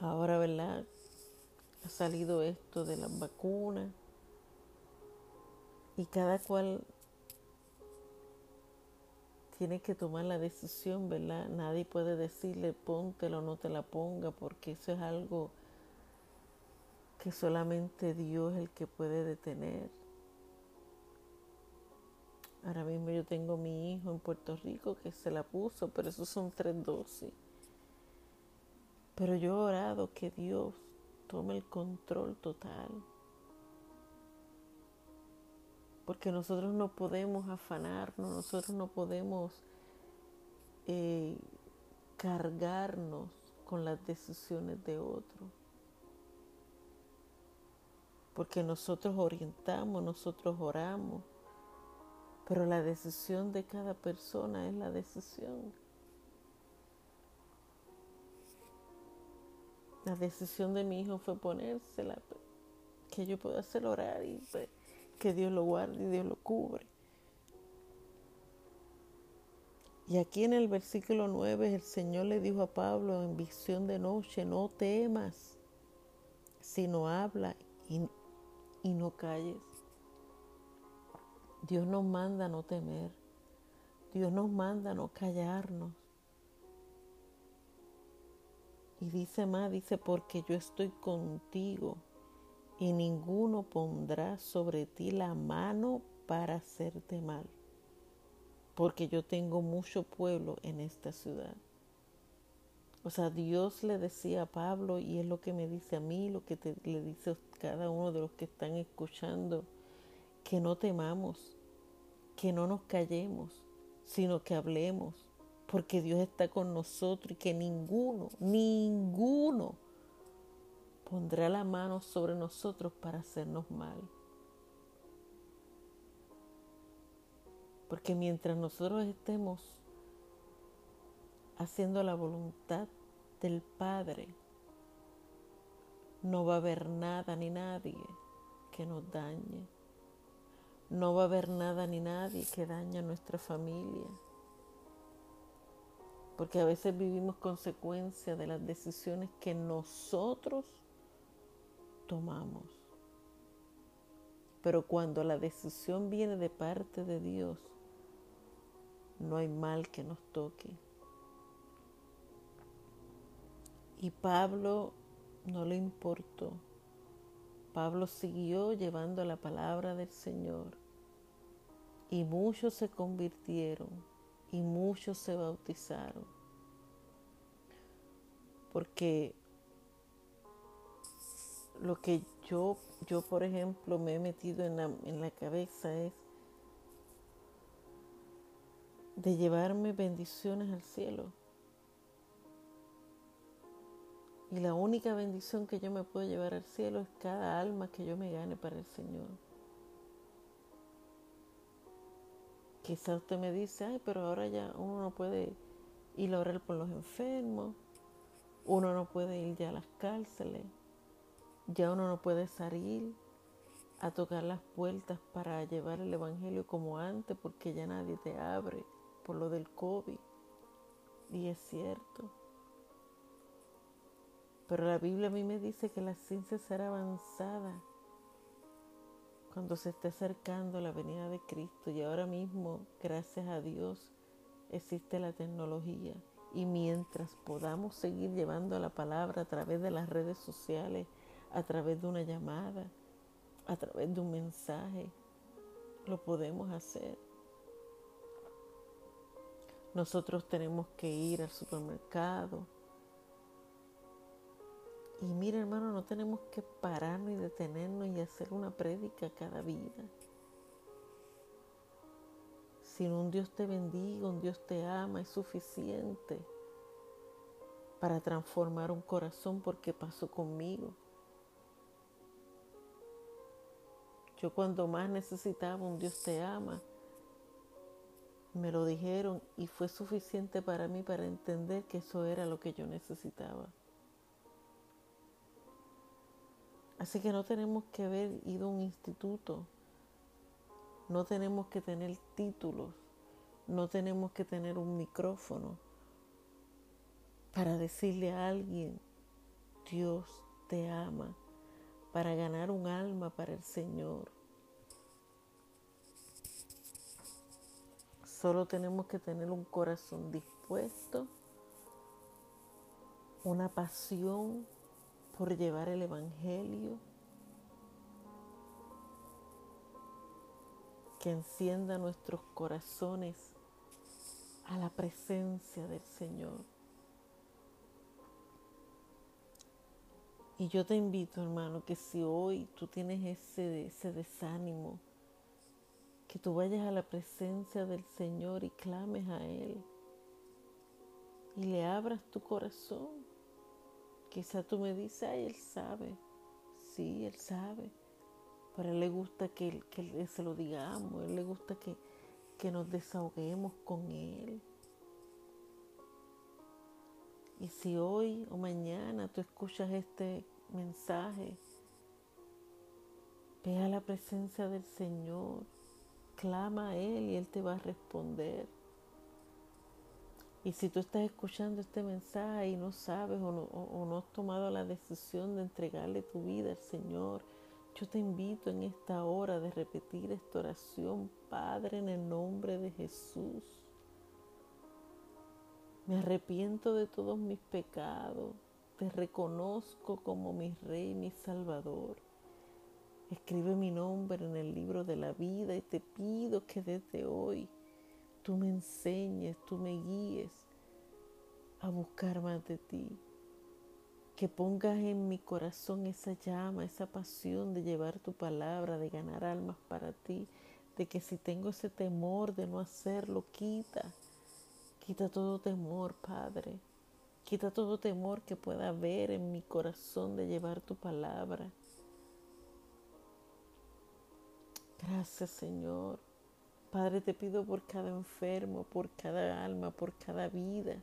Ahora, ¿verdad? Ha salido esto de las vacunas y cada cual tiene que tomar la decisión, ¿verdad? Nadie puede decirle póntelo o no te la ponga porque eso es algo que solamente Dios es el que puede detener. Ahora mismo yo tengo mi hijo en Puerto Rico que se la puso, pero esos son tres dosis. Pero yo he orado que Dios tome el control total. Porque nosotros no podemos afanarnos, nosotros no podemos eh, cargarnos con las decisiones de otros. Porque nosotros orientamos, nosotros oramos, pero la decisión de cada persona es la decisión. La decisión de mi hijo fue ponérsela, que yo pueda hacer orar y pues, que Dios lo guarde y Dios lo cubre. Y aquí en el versículo 9 el Señor le dijo a Pablo en visión de noche, no temas, sino habla y, y no calles. Dios nos manda no temer. Dios nos manda no callarnos. Y dice más, dice, porque yo estoy contigo y ninguno pondrá sobre ti la mano para hacerte mal, porque yo tengo mucho pueblo en esta ciudad. O sea, Dios le decía a Pablo, y es lo que me dice a mí, lo que le dice cada uno de los que están escuchando, que no temamos, que no nos callemos, sino que hablemos, porque Dios está con nosotros y que ninguno, ninguno pondrá la mano sobre nosotros para hacernos mal. Porque mientras nosotros estemos haciendo la voluntad del Padre, no va a haber nada ni nadie que nos dañe. No va a haber nada ni nadie que dañe a nuestra familia. Porque a veces vivimos consecuencias de las decisiones que nosotros tomamos. Pero cuando la decisión viene de parte de Dios, no hay mal que nos toque. Y Pablo no le importó. Pablo siguió llevando la palabra del Señor y muchos se convirtieron y muchos se bautizaron. Porque lo que yo, yo por ejemplo, me he metido en la, en la cabeza es de llevarme bendiciones al cielo. Y la única bendición que yo me puedo llevar al cielo es cada alma que yo me gane para el Señor. Quizá usted me dice, ay, pero ahora ya uno no puede ir a orar por los enfermos, uno no puede ir ya a las cárceles, ya uno no puede salir a tocar las puertas para llevar el Evangelio como antes porque ya nadie te abre por lo del COVID. Y es cierto. Pero la Biblia a mí me dice que la ciencia será avanzada cuando se esté acercando la venida de Cristo. Y ahora mismo, gracias a Dios, existe la tecnología. Y mientras podamos seguir llevando la palabra a través de las redes sociales, a través de una llamada, a través de un mensaje. Lo podemos hacer. Nosotros tenemos que ir al supermercado. Y mira hermano, no tenemos que pararnos y detenernos y hacer una prédica cada vida. Si un Dios te bendiga, un Dios te ama, es suficiente para transformar un corazón porque pasó conmigo. Yo cuando más necesitaba un Dios te ama, me lo dijeron y fue suficiente para mí para entender que eso era lo que yo necesitaba. Así que no tenemos que haber ido a un instituto, no tenemos que tener títulos, no tenemos que tener un micrófono para decirle a alguien, Dios te ama para ganar un alma para el Señor. Solo tenemos que tener un corazón dispuesto, una pasión por llevar el Evangelio, que encienda nuestros corazones a la presencia del Señor. Y yo te invito, hermano, que si hoy tú tienes ese, ese desánimo, que tú vayas a la presencia del Señor y clames a Él y le abras tu corazón. Quizá tú me dices, ay, Él sabe. Sí, Él sabe. Pero a Él le gusta que, que se lo digamos, a Él le gusta que, que nos desahoguemos con Él. Y si hoy o mañana tú escuchas este mensaje, ve a la presencia del Señor, clama a Él y Él te va a responder. Y si tú estás escuchando este mensaje y no sabes o no, has tomado la decisión de entregarle tu vida al Señor, yo te invito en esta hora de repetir esta oración, Padre, en el nombre de Jesús. Me arrepiento de todos mis pecados. Te reconozco como mi Rey, mi Salvador. Escribe mi nombre en el libro de la vida y te pido que desde hoy tú me enseñes, tú me guíes a buscar más de ti. Que pongas en mi corazón esa llama, esa pasión de llevar tu palabra, de ganar almas para ti. De que si tengo ese temor de no hacerlo, quita Quita todo temor, Padre. Quita todo temor que pueda haber en mi corazón de llevar tu palabra. Gracias, Señor. Padre, te pido por cada enfermo, por cada alma, por cada vida,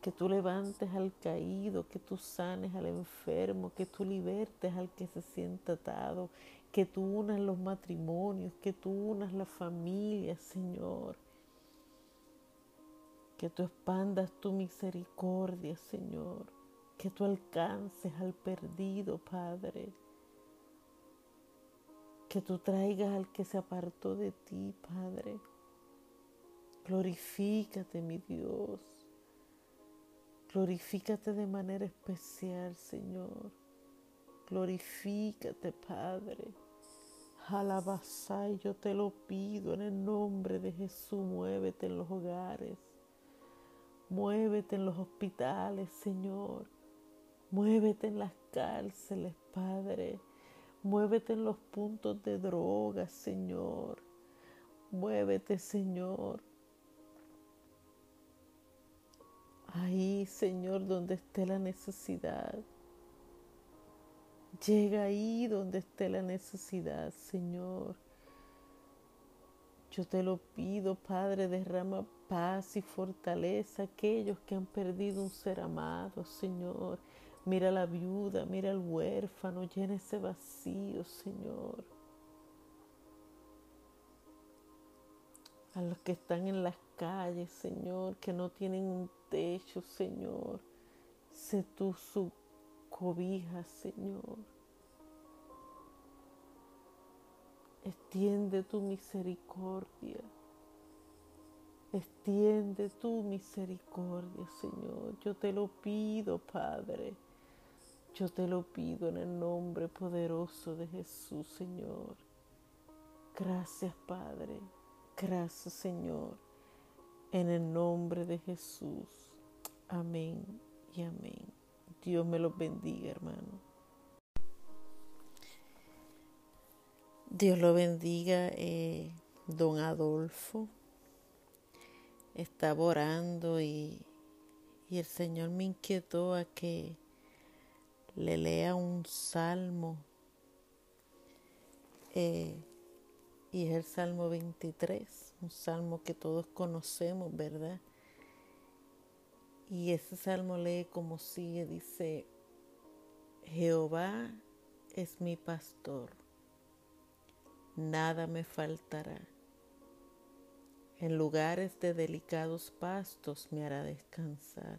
que tú levantes al caído, que tú sanes al enfermo, que tú libertes al que se sienta atado, que tú unas los matrimonios, que tú unas la familia, Señor. Que tú expandas tu misericordia, Señor, que tú alcances al perdido, Padre, que tú traigas al que se apartó de ti, Padre. Glorifícate, mi Dios. Glorifícate de manera especial, Señor. Glorifícate, Padre. y yo te lo pido en el nombre de Jesús. Muévete en los hogares. Muévete en los hospitales, Señor. Muévete en las cárceles, Padre. Muévete en los puntos de droga, Señor. Muévete, Señor. Ahí, Señor, donde esté la necesidad. Llega ahí donde esté la necesidad, Señor. Yo te lo pido, Padre, derrama paz y fortaleza a aquellos que han perdido un ser amado, Señor. Mira a la viuda, mira al huérfano, llena ese vacío, Señor. A los que están en las calles, Señor, que no tienen un techo, Señor. Sé tú su cobija, Señor. Extiende tu misericordia. Extiende tu misericordia, Señor. Yo te lo pido, Padre. Yo te lo pido en el nombre poderoso de Jesús, Señor. Gracias, Padre. Gracias, Señor. En el nombre de Jesús. Amén y amén. Dios me los bendiga, hermano. Dios lo bendiga, eh, don Adolfo estaba orando y, el Señor me inquietó a que le lea un salmo. Eh, y es el Salmo 23, un salmo que todos conocemos, ¿verdad? Y ese salmo lee como sigue, dice, Jehová es mi pastor, nada me faltará. En lugares de delicados pastos me hará descansar.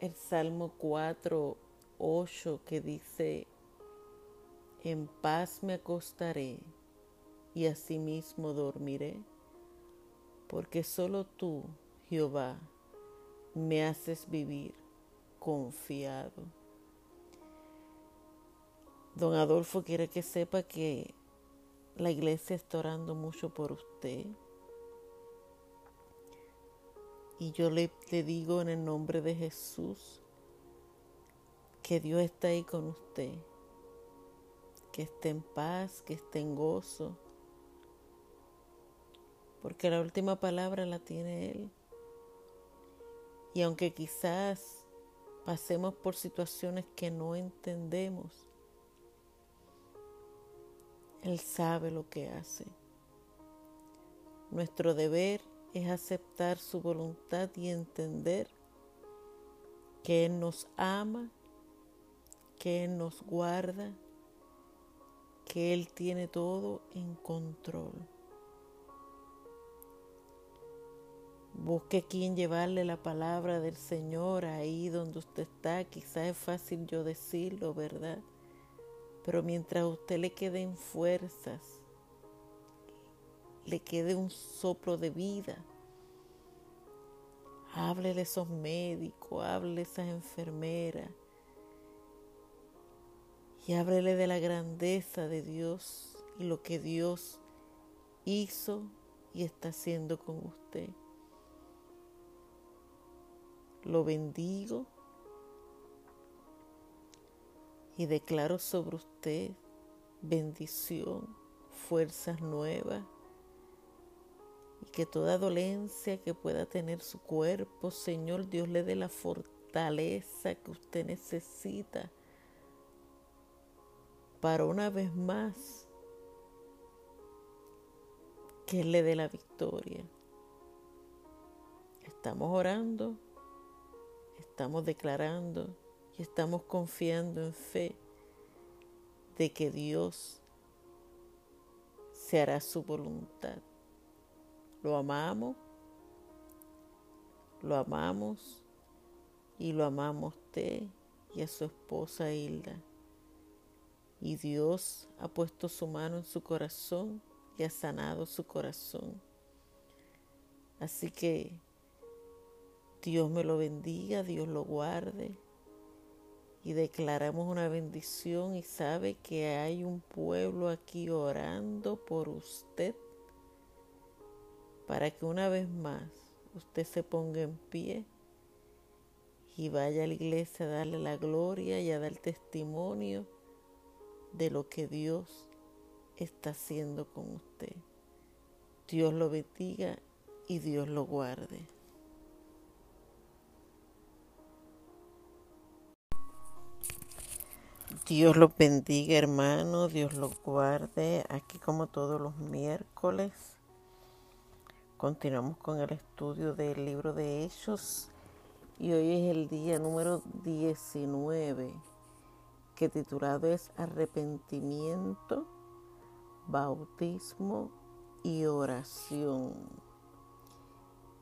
el salmo 4, 8, que dice, en paz me acostaré y asimismo dormiré, porque solo tú, Jehová, me haces vivir confiado. Don Adolfo quiere que sepa que la iglesia está orando mucho por usted. Y yo le, le, digo en el nombre de Jesús que Dios está ahí con usted, que esté en paz, que esté en gozo, porque la última palabra la tiene Él. Y aunque quizás pasemos por situaciones que no entendemos, Él sabe lo que hace. Nuestro deber es aceptar su voluntad y entender que Él nos ama, que Él nos guarda, que Él tiene todo en control. Busque quien llevarle la palabra del Señor ahí donde usted está. Quizás es fácil yo decirlo, ¿verdad? Pero mientras usted le queden fuerzas, le quede un soplo de vida, háblele a esos médicos, háblele a esas enfermeras y háblele de la grandeza de Dios y lo que Dios hizo y está haciendo con usted. Lo bendigo y declaro sobre usted bendición, fuerzas nuevas que toda dolencia que pueda tener su cuerpo, Señor Dios le dé la fortaleza que usted necesita para una vez más que Él le dé la victoria. Estamos orando estamos declarando y estamos confiando en fe de que Dios se hará su voluntad. Lo amamos, lo amamos y lo amamos a usted y a su esposa Hilda. Y Dios ha puesto su mano en su corazón y ha sanado su corazón. Así que Dios me lo bendiga, Dios lo guarde. Y declaramos una bendición y sabe que hay un pueblo aquí orando por usted para que una vez más usted se ponga en pie y vaya a la iglesia a darle la gloria y a dar testimonio de lo que Dios está haciendo con usted. Dios lo bendiga y Dios lo guarde. Dios los bendiga, hermano. Dios los guarde. Aquí como todos los miércoles. Continuamos con el estudio del libro de Hechos. Y hoy es el día número 19, que titulado es Arrepentimiento, Bautismo y Oración.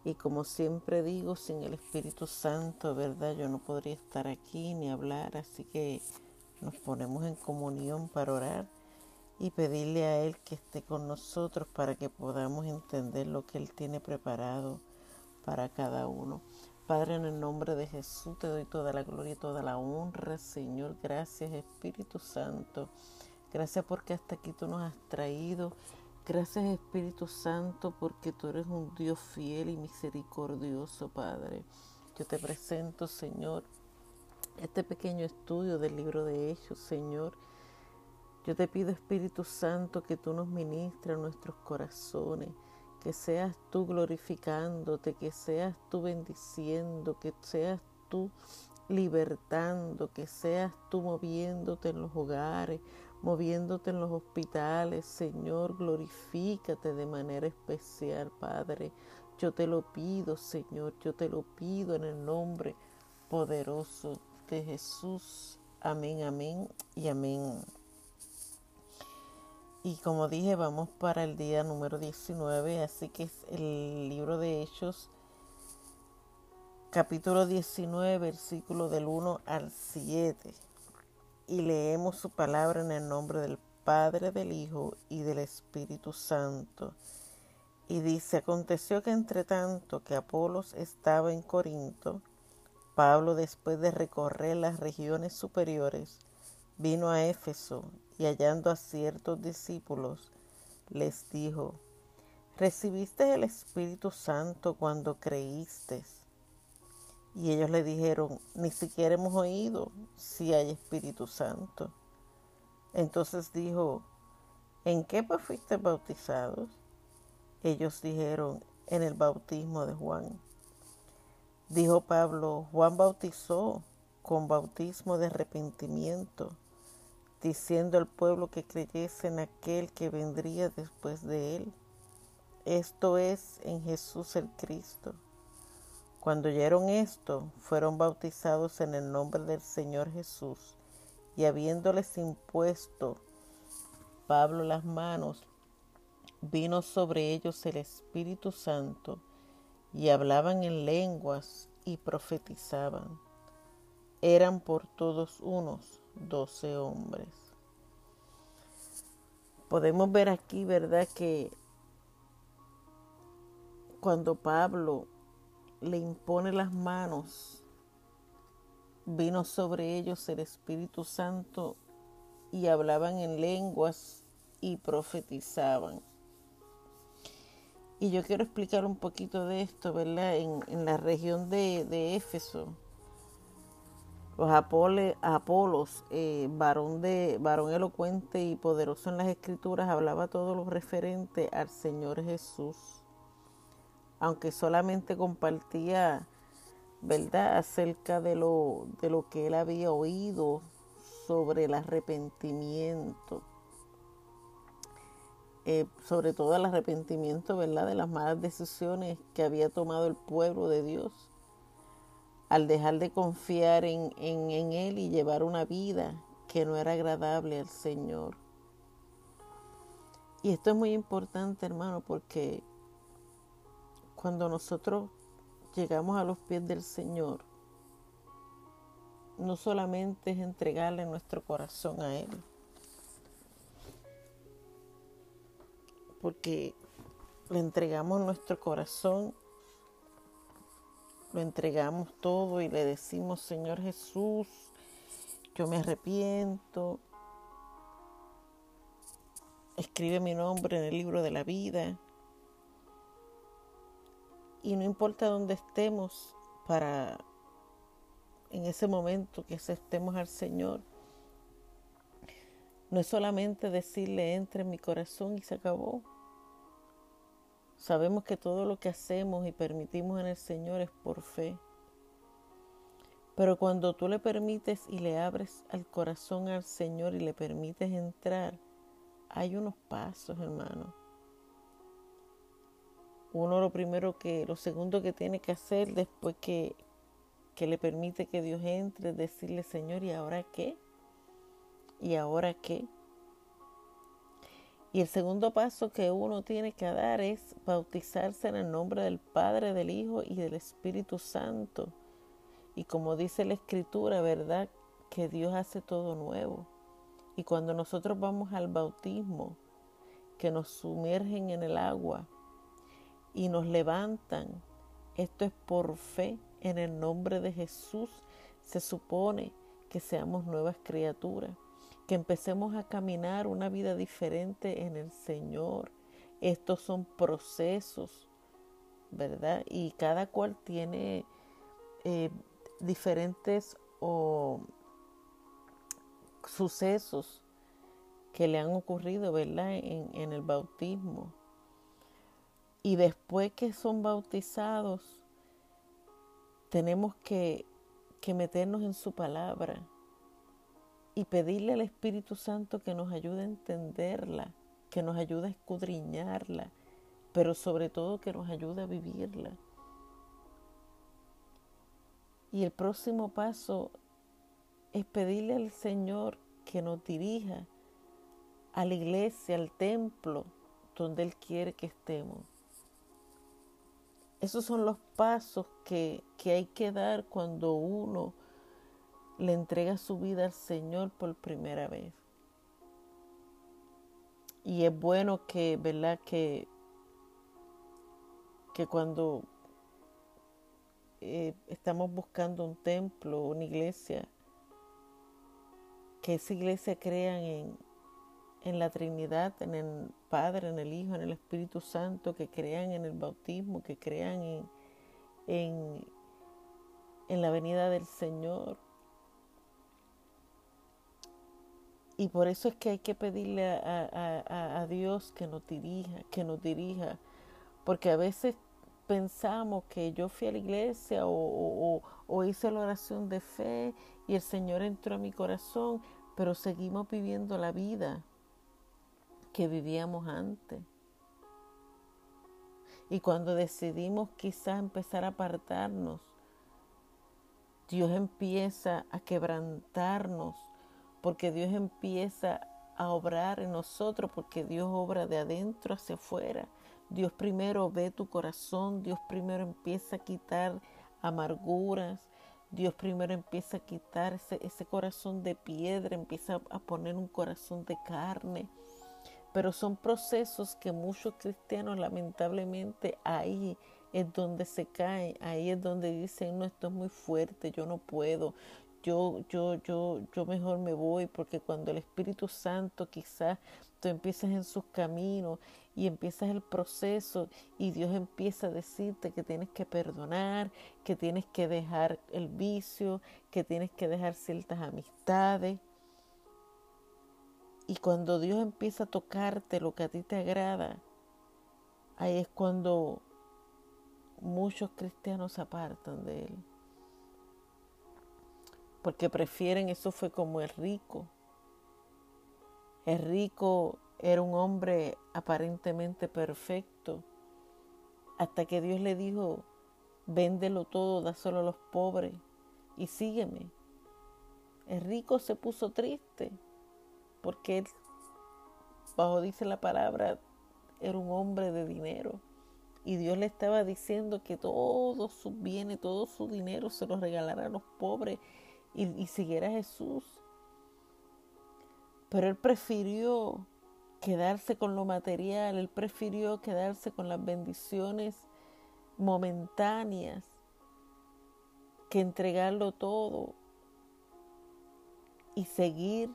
Y como siempre digo, sin el Espíritu Santo, ¿verdad? Yo no podría estar aquí ni hablar, así que nos ponemos en comunión para orar y pedirle a Él que esté con nosotros para que podamos entender lo que Él tiene preparado para cada uno. Padre, en el nombre de Jesús te doy toda la gloria y toda la honra, Señor. Gracias, Espíritu Santo. Gracias porque hasta aquí tú nos has traído. Gracias Espíritu Santo porque tú eres un Dios fiel y misericordioso, Padre. Yo te presento, Señor, este pequeño estudio del libro de Hechos, Señor. Yo te pido, Espíritu Santo, que tú nos ministres nuestros corazones, que seas tú glorificándote, que seas tú bendiciendo, que seas tú libertando, que seas tú moviéndote en los hogares, moviéndote en los hospitales. Señor, glorifícate de manera especial, Padre. Yo te lo pido, Señor, yo te lo pido en el nombre poderoso de Jesús. Amén, amén y amén. Y como dije, vamos para el día número 19, así que es el libro de Hechos capítulo 19, versículo del 1 al 7. Y leemos su palabra en el nombre del Padre, del Hijo y del Espíritu Santo. Y dice, aconteció que entre tanto que Apolos estaba en Corinto, Pablo, después de recorrer las regiones superiores, vino a Éfeso y hallando a ciertos discípulos, les dijo, ¿recibiste el Espíritu Santo cuando creíste? Y ellos le dijeron, ni siquiera hemos oído si hay Espíritu Santo. Entonces dijo, ¿en qué pues fuiste bautizados? Ellos dijeron, en el bautismo de Juan. Dijo Pablo, Juan bautizó con bautismo de arrepentimiento, diciendo al pueblo que creyese en aquel que vendría después de él. Esto es en Jesús el Cristo. Cuando oyeron esto, fueron bautizados en el nombre del Señor Jesús, y habiéndoles impuesto Pablo las manos, vino sobre ellos el Espíritu Santo, y hablaban en lenguas y profetizaban. Eran por todos unos doce hombres. Podemos ver aquí, ¿verdad?, que cuando Pablo le impone las manos, vino sobre ellos el Espíritu Santo y hablaban en lenguas y profetizaban. Y yo quiero explicar un poquito de esto, ¿verdad? En, la región de, Éfeso, los Apolos, eh, varón, de, varón elocuente y poderoso en las escrituras, hablaba todo lo referente al Señor Jesús aunque solamente compartía, ¿verdad?, acerca de lo, de lo que él había oído sobre el arrepentimiento, eh, sobre todo el arrepentimiento, ¿verdad?, de las malas decisiones que había tomado el pueblo de Dios al dejar de confiar en, en, Él y llevar una vida que no era agradable al Señor. Y esto es muy importante, hermano, porque cuando nosotros llegamos a los pies del Señor, no solamente es entregarle nuestro corazón a Él, porque le entregamos nuestro corazón, lo entregamos todo y le decimos, Señor Jesús, yo me arrepiento, escribe mi nombre en el libro de la vida y no importa dónde estemos para en ese momento que estemos al Señor. No es solamente decirle entre en mi corazón y se acabó. Sabemos que todo lo que hacemos y permitimos en el Señor es por fe. Pero cuando tú le permites y le abres al corazón al Señor y le permites entrar, hay unos pasos, hermano uno lo primero que, lo segundo que tiene que hacer después que, que le permite que Dios entre, es decirle, Señor, ¿y ahora qué? ¿Y ahora qué? Y el segundo paso que uno tiene que dar es bautizarse en el nombre del Padre, del Hijo y del Espíritu Santo. Y como dice la Escritura, ¿verdad? Que Dios hace todo nuevo. Y cuando nosotros vamos al bautismo, que nos sumergen en el agua, y nos levantan. Esto es por fe en el nombre de Jesús. Se supone que seamos nuevas criaturas, que empecemos a caminar una vida diferente en el Señor, Estos son procesos, ¿verdad? Y cada cual tiene eh, diferentes sucesos que le han ocurrido, ¿verdad? En, en el bautismo. Y después que son bautizados, tenemos que, que meternos en su palabra y pedirle al Espíritu Santo que nos ayude a entenderla, que nos ayude a escudriñarla, pero sobre todo que nos ayude a vivirla. Y el próximo paso es pedirle al Señor que nos dirija a la iglesia, al templo, donde Él quiere que estemos. Esos son los pasos que, que hay que dar cuando uno le entrega su vida al Señor por primera vez. Y es bueno que, ¿verdad? Que, que cuando eh, estamos buscando un templo, una iglesia, que esa iglesia crean en, en la Trinidad, en el Padre, en el Hijo, en el Espíritu Santo, que crean en el bautismo, que crean en, en, en la venida del Señor. Y por eso es que hay que pedirle a, a, a, Dios que nos dirija, que nos dirija, porque a veces pensamos que yo fui a la iglesia o, o, o, hice la oración de fe y el Señor entró a mi corazón, pero seguimos viviendo la vida que vivíamos antes. Y cuando decidimos quizás empezar a apartarnos, Dios empieza a quebrantarnos, porque Dios empieza a obrar en nosotros, porque Dios obra de adentro hacia afuera. Dios primero ve tu corazón, Dios primero empieza a quitar amarguras, Dios primero empieza a quitar ese, corazón de piedra, empieza a poner un corazón de carne pero son procesos que muchos cristianos lamentablemente ahí es donde se caen, ahí es donde dicen, no, esto es muy fuerte, yo no puedo, yo, yo, yo, yo mejor me voy, porque cuando el Espíritu Santo quizás tú empiezas en sus caminos y empiezas el proceso y Dios empieza a decirte que tienes que perdonar, que tienes que dejar el vicio, que tienes que dejar ciertas amistades, y cuando Dios empieza a tocarte lo que a ti te agrada, ahí es cuando muchos cristianos se apartan de Él. Porque prefieren, eso fue como el rico. El rico era un hombre aparentemente perfecto, hasta que Dios le dijo, véndelo todo, dáselo a los pobres y sígueme. El rico se puso triste porque él, bajo dice la palabra, era un hombre de dinero. Y Dios le estaba diciendo que todo su bienes, todo su dinero se lo regalara a los pobres y, siguiera a Jesús. Pero él prefirió quedarse con lo material, él prefirió quedarse con las bendiciones momentáneas que entregarlo todo y seguir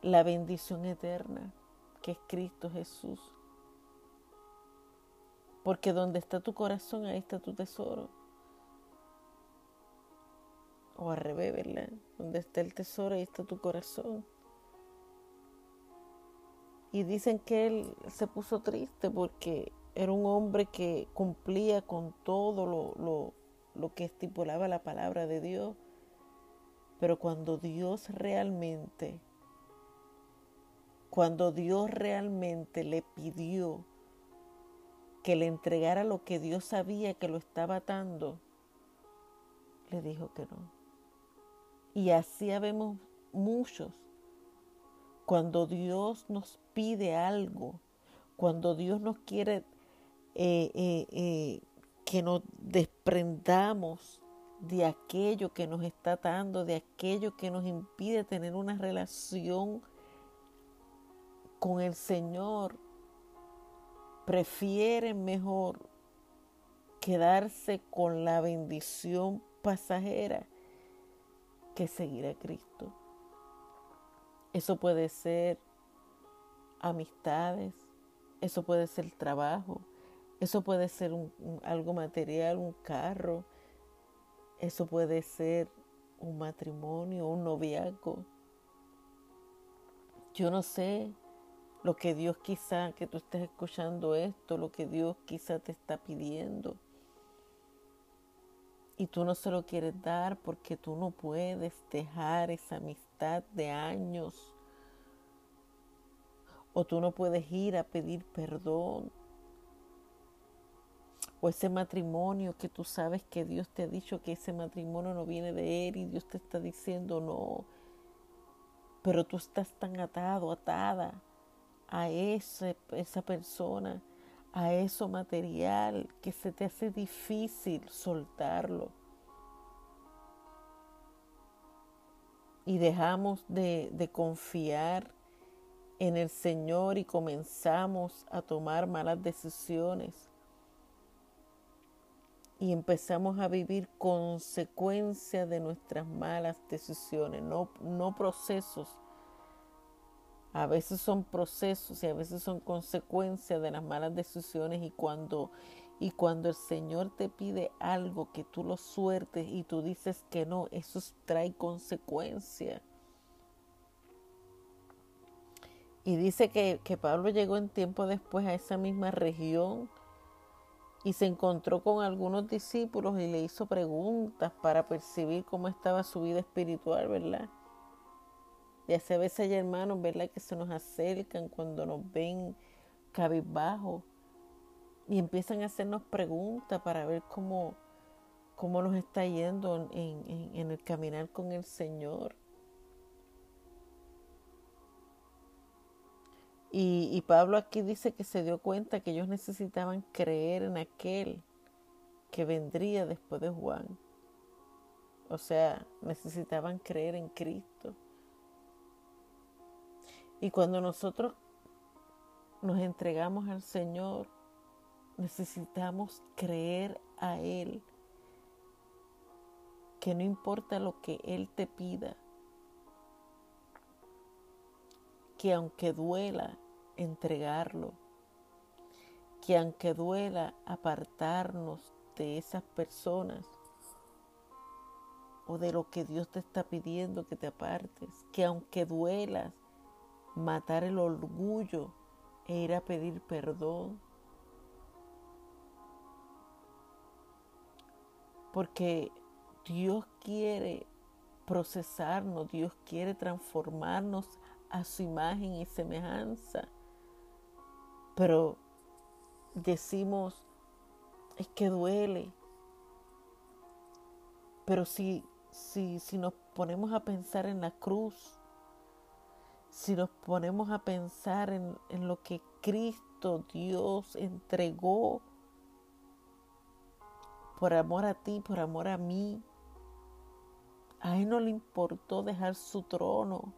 la bendición eterna que es Cristo Jesús. Porque donde está tu corazón, ahí está tu tesoro. O al revés, ¿verdad? Donde está el tesoro, ahí está tu corazón. Y dicen que él se puso triste porque era un hombre que cumplía con todo lo, lo, lo que estipulaba la palabra de Dios. Pero cuando Dios realmente cuando Dios realmente le pidió que le entregara lo que Dios sabía que lo estaba atando, le dijo que no. Y así habemos muchos. Cuando Dios nos pide algo, cuando Dios nos quiere eh, eh, eh, que nos desprendamos de aquello que nos está atando, de aquello que nos impide tener una relación con el Señor prefieren mejor quedarse con la bendición pasajera que seguir a Cristo. Eso puede ser amistades, Eso puede ser trabajo, eso puede ser algo material, un carro, eso puede ser un matrimonio, un noviazgo. Yo no sé lo que Dios quizá, que tú estés escuchando esto, lo que Dios quizá te está pidiendo. Y tú no se lo quieres dar porque tú no puedes dejar esa amistad de años. O tú no puedes ir a pedir perdón. O ese matrimonio que tú sabes que Dios te ha dicho que ese matrimonio no viene de Él y Dios te está diciendo no. Pero tú estás tan atado, atada a ese, esa persona, a eso material que se te hace difícil soltarlo. Y dejamos de, de confiar en el Señor y comenzamos a tomar malas decisiones. Y empezamos a vivir consecuencias de nuestras malas decisiones, no, no procesos a veces son procesos y a veces son consecuencias de las malas decisiones y cuando y cuando el Señor te pide algo que tú lo suertes y tú dices que no, eso trae consecuencias. Y dice que, que Pablo llegó en tiempo después a esa misma región y se encontró con algunos discípulos y le hizo preguntas para percibir cómo estaba su vida espiritual, ¿verdad? Y a veces hay hermanos, ¿verdad? Que se nos acercan cuando nos ven cabizbajo y empiezan a hacernos preguntas para ver cómo, cómo nos está yendo en, en el caminar con el Señor. Y, y, Pablo aquí dice que se dio cuenta que ellos necesitaban creer en aquel que vendría después de Juan. O sea, necesitaban creer en Cristo. Y cuando nosotros nos entregamos al Señor, necesitamos creer a Él, que no importa lo que Él te pida, que aunque duela entregarlo, que aunque duela apartarnos de esas personas o de lo que Dios te está pidiendo que te apartes, que aunque duelas matar el orgullo e ir a pedir perdón. Porque Dios quiere procesarnos, Dios quiere transformarnos a su imagen y semejanza. Pero decimos, es que duele. Pero si, si, si nos ponemos a pensar en la cruz, si nos ponemos a pensar en, lo que Cristo Dios entregó por amor a ti, por amor a mí, a Él no le importó dejar su trono,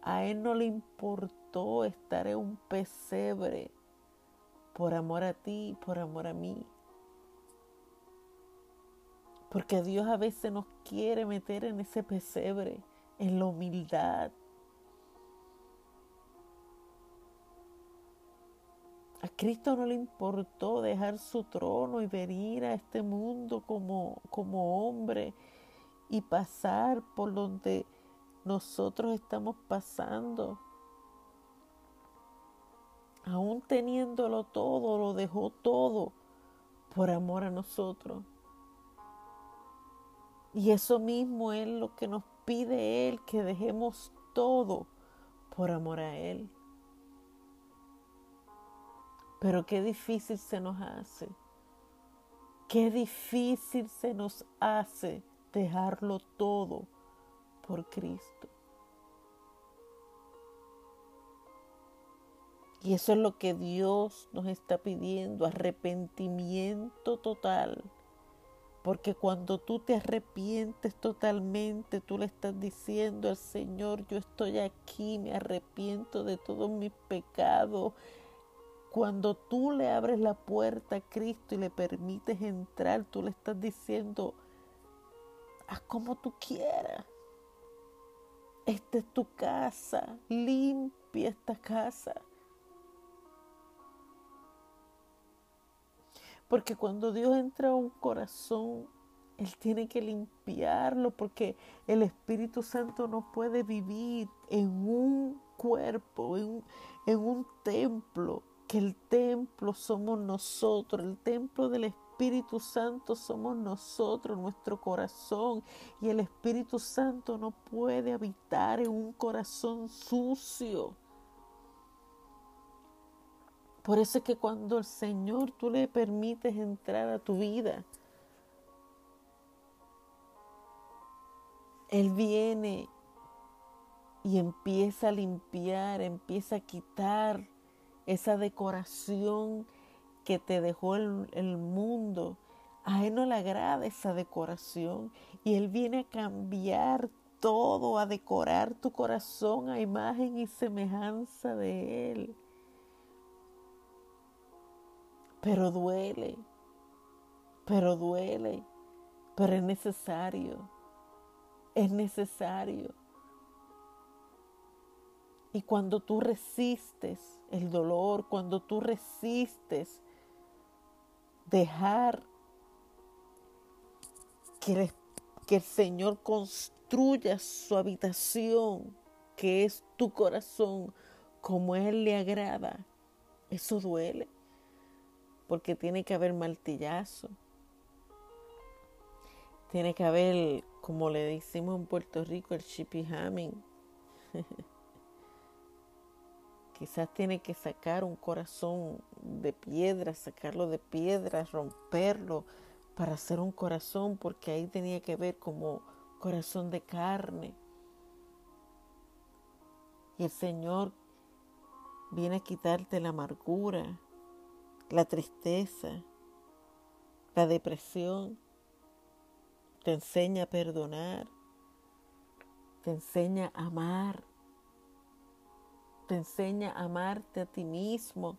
a Él no le importó estar en un pesebre por amor a ti, por amor a mí. Porque Dios a veces nos quiere meter en ese pesebre, en la humildad, Cristo no le importó dejar su trono y venir a este mundo como, como hombre y pasar por donde nosotros estamos pasando. Aún teniéndolo todo, lo dejó todo por amor a nosotros. Y eso mismo es lo que nos pide Él, que dejemos todo por amor a Él. Pero qué difícil se nos hace. Qué difícil se nos hace dejarlo todo por Cristo. Y eso es lo que Dios nos está pidiendo, arrepentimiento total. Porque cuando tú te arrepientes totalmente, tú le estás diciendo al Señor, yo estoy aquí, me arrepiento de todos mis pecados, cuando tú le abres la puerta a Cristo y le permites entrar, tú le estás diciendo, haz como tú quieras. Esta es tu casa, limpia esta casa. Porque cuando Dios entra a un corazón, Él tiene que limpiarlo porque el Espíritu Santo no puede vivir en un cuerpo, en un, en un templo, que el templo somos nosotros, el templo del Espíritu Santo somos nosotros, nuestro corazón, y el Espíritu Santo no puede habitar en un corazón sucio. Por eso es que cuando el Señor tú le permites entrar a tu vida, Él viene y empieza a limpiar, empieza a quitar esa decoración que te dejó el, mundo. A Él no le agrada esa decoración y Él viene a cambiar todo, a decorar tu corazón a imagen y semejanza de Él. Pero duele, pero duele, pero es necesario, es necesario. Y cuando tú resistes el dolor, cuando tú resistes dejar que el, Señor construya su habitación, que es tu corazón, como Él le agrada, eso duele, porque tiene que haber martillazo, tiene que haber, como le decimos en Puerto Rico, el chippy hamming. Quizás tiene que sacar un corazón de piedra, sacarlo de piedra, romperlo para hacer un corazón, porque ahí tenía que ver como corazón de carne. Y el Señor viene a quitarte la amargura, la tristeza, la depresión. Te enseña a perdonar, te enseña a amar te enseña a amarte a ti mismo,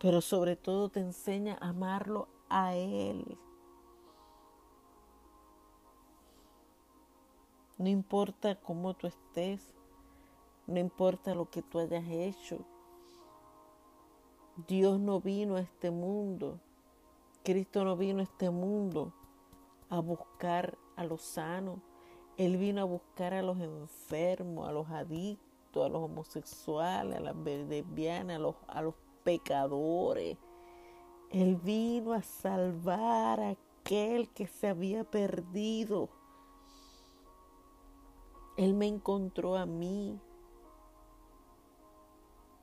pero sobre todo te enseña a amarlo a Él. No importa cómo tú estés, no importa lo que tú hayas hecho. Dios no vino a este mundo, Cristo no vino a este mundo a buscar a los sanos, él vino a buscar a los enfermos, a los adictos, a los homosexuales, a las lesbianas, a los, a los pecadores. Él vino a salvar a aquel que se había perdido. Él me encontró a mí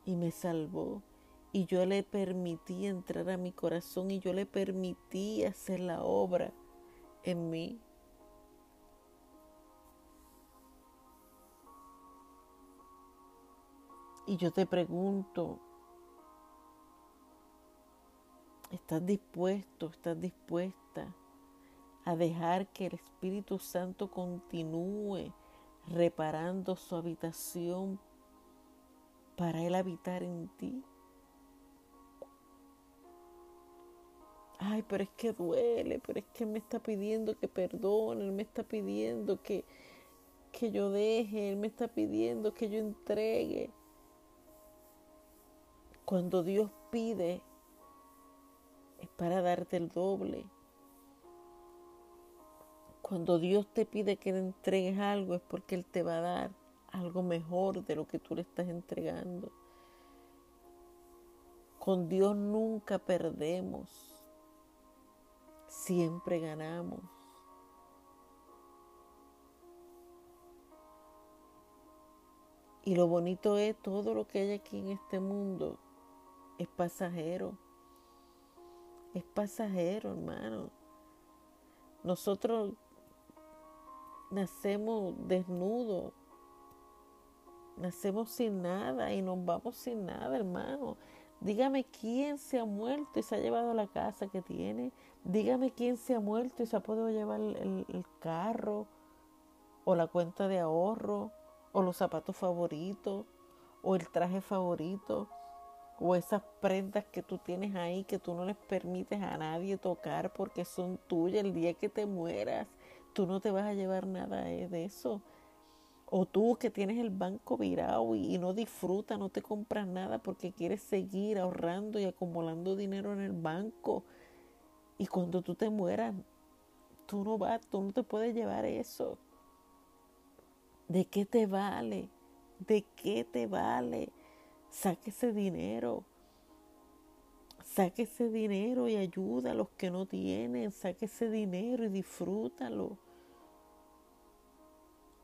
y me salvó. Y yo le permití entrar a mi corazón y yo le permití hacer la obra en mí. Y yo te pregunto, ¿estás dispuesto, estás dispuesta a dejar que el Espíritu Santo continúe reparando su habitación para Él habitar en ti? Ay, pero es que duele, pero es que me está pidiendo que perdone, Él me está pidiendo que, que yo deje, Él me está pidiendo que yo entregue. Cuando Dios pide, es para darte el doble. Cuando Dios te pide que le entregues algo, es porque Él te va a dar algo mejor de lo que tú le estás entregando. Con Dios nunca perdemos, siempre ganamos. Y lo bonito es todo lo que hay aquí en este mundo es pasajero. Es pasajero, hermano. Nosotros nacemos desnudos, nacemos sin nada y nos vamos sin nada, hermano. Dígame quién se ha muerto y se ha llevado la casa que tiene. Dígame quién se ha muerto y se ha podido llevar el, el carro o la cuenta de ahorro o los zapatos favoritos o el traje favorito o esas prendas que tú tienes ahí que tú no les permites a nadie tocar porque son tuyas el día que te mueras. Tú no te vas a llevar nada de eso. O tú que tienes el banco virado y, no disfrutas, no te compras nada porque quieres seguir ahorrando y acumulando dinero en el banco. Y cuando tú te mueras, tú no vas, tú no te puedes llevar eso. ¿De qué te vale? ¿De qué te vale? Saque ese dinero. Saque ese dinero y ayuda a los que no tienen. Saque ese dinero y disfrútalo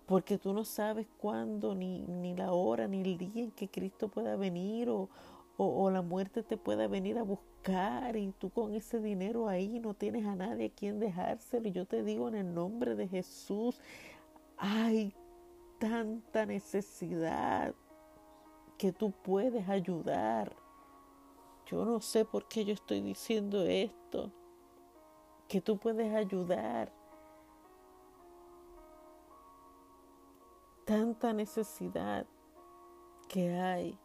porque tú no sabes cuándo, ni, ni, la hora, ni el día en que Cristo pueda venir o, o, la muerte te pueda venir a buscar y tú con ese dinero ahí no tienes a nadie a quien dejárselo. Y yo te digo en el nombre de Jesús, hay tanta necesidad que tú puedes ayudar. Yo no sé por qué yo estoy diciendo esto, que tú puedes ayudar tanta necesidad que hay.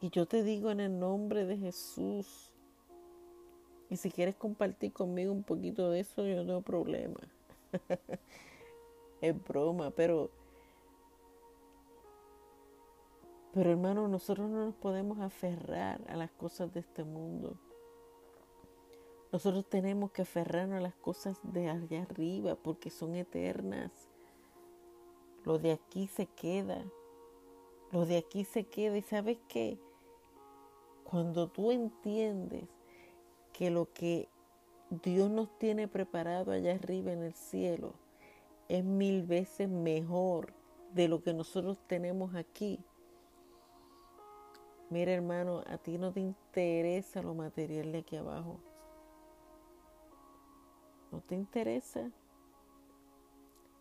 Y yo te digo en el nombre de Jesús, y si quieres compartir conmigo un poquito de eso, yo no tengo problema. es broma, pero... Pero hermano, nosotros no nos podemos aferrar a las cosas de este mundo. Nosotros tenemos que aferrarnos a las cosas de allá arriba porque son eternas. Lo de aquí se queda. Lo de aquí se queda. ¿Y sabes qué? Cuando tú entiendes que lo que Dios nos tiene preparado allá arriba en el cielo es mil veces mejor de lo que nosotros tenemos aquí. Mira hermano, a ti no te interesa lo material de aquí abajo no te interesa.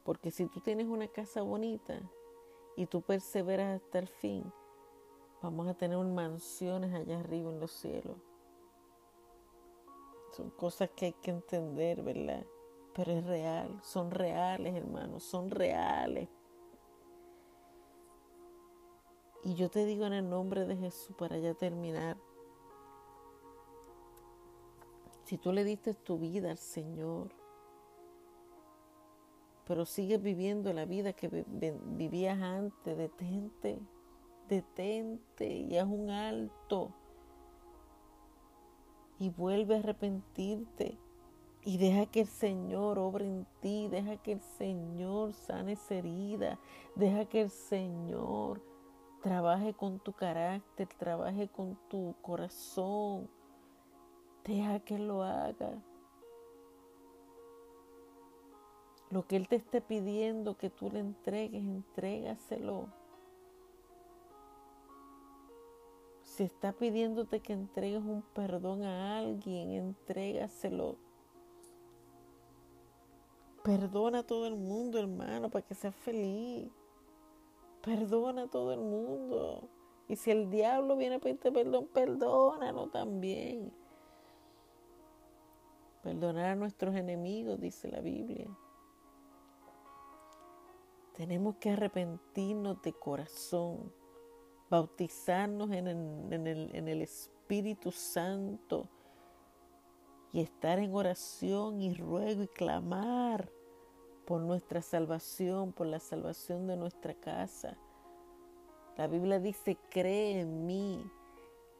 Porque si tú tienes una casa bonita y tú perseveras hasta el fin, vamos a tener mansiones allá arriba en los cielos. Son cosas que hay que entender, ¿verdad? Pero es real, son reales, hermanos, son reales. Y yo te digo en el nombre de Jesús para ya terminar, si tú le diste tu vida al Señor, pero sigues viviendo la vida que vivías antes, detente, detente y haz un alto y vuelve a arrepentirte y deja que el Señor obre en ti, deja que el Señor sane esa herida, deja que el Señor trabaje con tu carácter, trabaje con tu corazón Deja que lo haga. Lo que Él te esté pidiendo que tú le entregues, entrégaselo. Si está pidiéndote que entregues un perdón a alguien, entrégaselo. Perdona a todo el mundo, hermano, para que seas feliz. Perdona a todo el mundo. Y si el diablo viene a pedirte perdón, perdónalo también. Perdonar a nuestros enemigos, dice la Biblia. Tenemos que arrepentirnos de corazón, bautizarnos en el, en el Espíritu Santo y estar en oración y ruego y clamar por nuestra salvación, por la salvación de nuestra casa. La Biblia dice, cree en mí,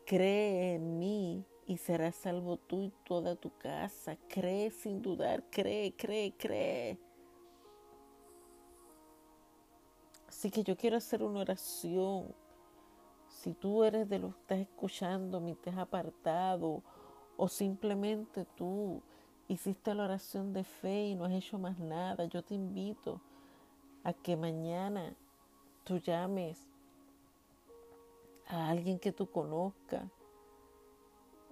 cree en mí y serás salvo tú y toda tu casa. Cree sin dudar, cree, cree, cree. Así que yo quiero hacer una oración. Si tú eres de los que estás escuchando, me has apartado o simplemente tú hiciste la oración de fe y no has hecho más nada, yo te invito a que mañana tú llames a alguien que tú conozcas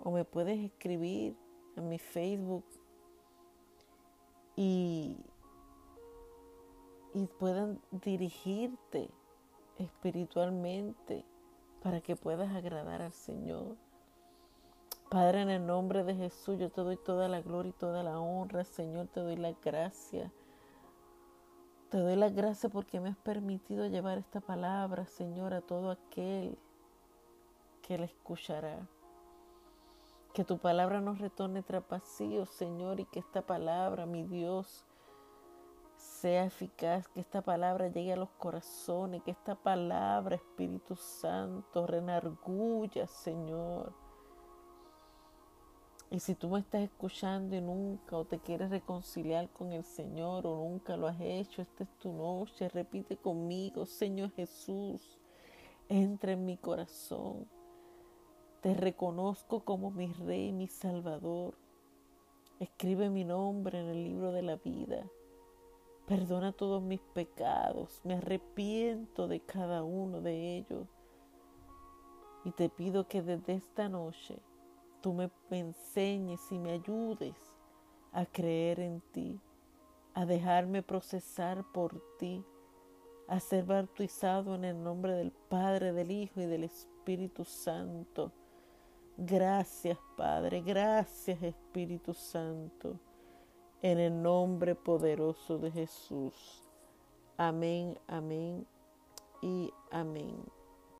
o me puedes escribir en mi Facebook y, y puedan dirigirte espiritualmente para que puedas agradar al Señor. Padre, en el nombre de Jesús, yo te doy toda la gloria y toda la honra, Señor, te doy la gracia. Te doy la gracia porque me has permitido llevar esta palabra, Señor, a todo aquel que la escuchará Que tu palabra nos retorne tras Señor, y que esta palabra, mi Dios, sea eficaz, que esta palabra llegue a los corazones, que esta palabra, Espíritu Santo, renarguya, Señor. Y si tú me estás escuchando y nunca o te quieres reconciliar con el Señor o nunca lo has hecho, esta es tu noche, repite conmigo, Señor Jesús, entra en mi corazón. Te reconozco como mi Rey, mi Salvador. Escribe mi nombre en el libro de la vida. Perdona todos mis pecados. Me arrepiento de cada uno de ellos. Y te pido que desde esta noche tú me enseñes y me ayudes a creer en ti, a dejarme procesar por ti, a ser bautizado en el nombre del Padre, del Hijo y del Espíritu Santo. Gracias Padre, gracias Espíritu Santo en el nombre poderoso de Jesús. Amén, amén y amén.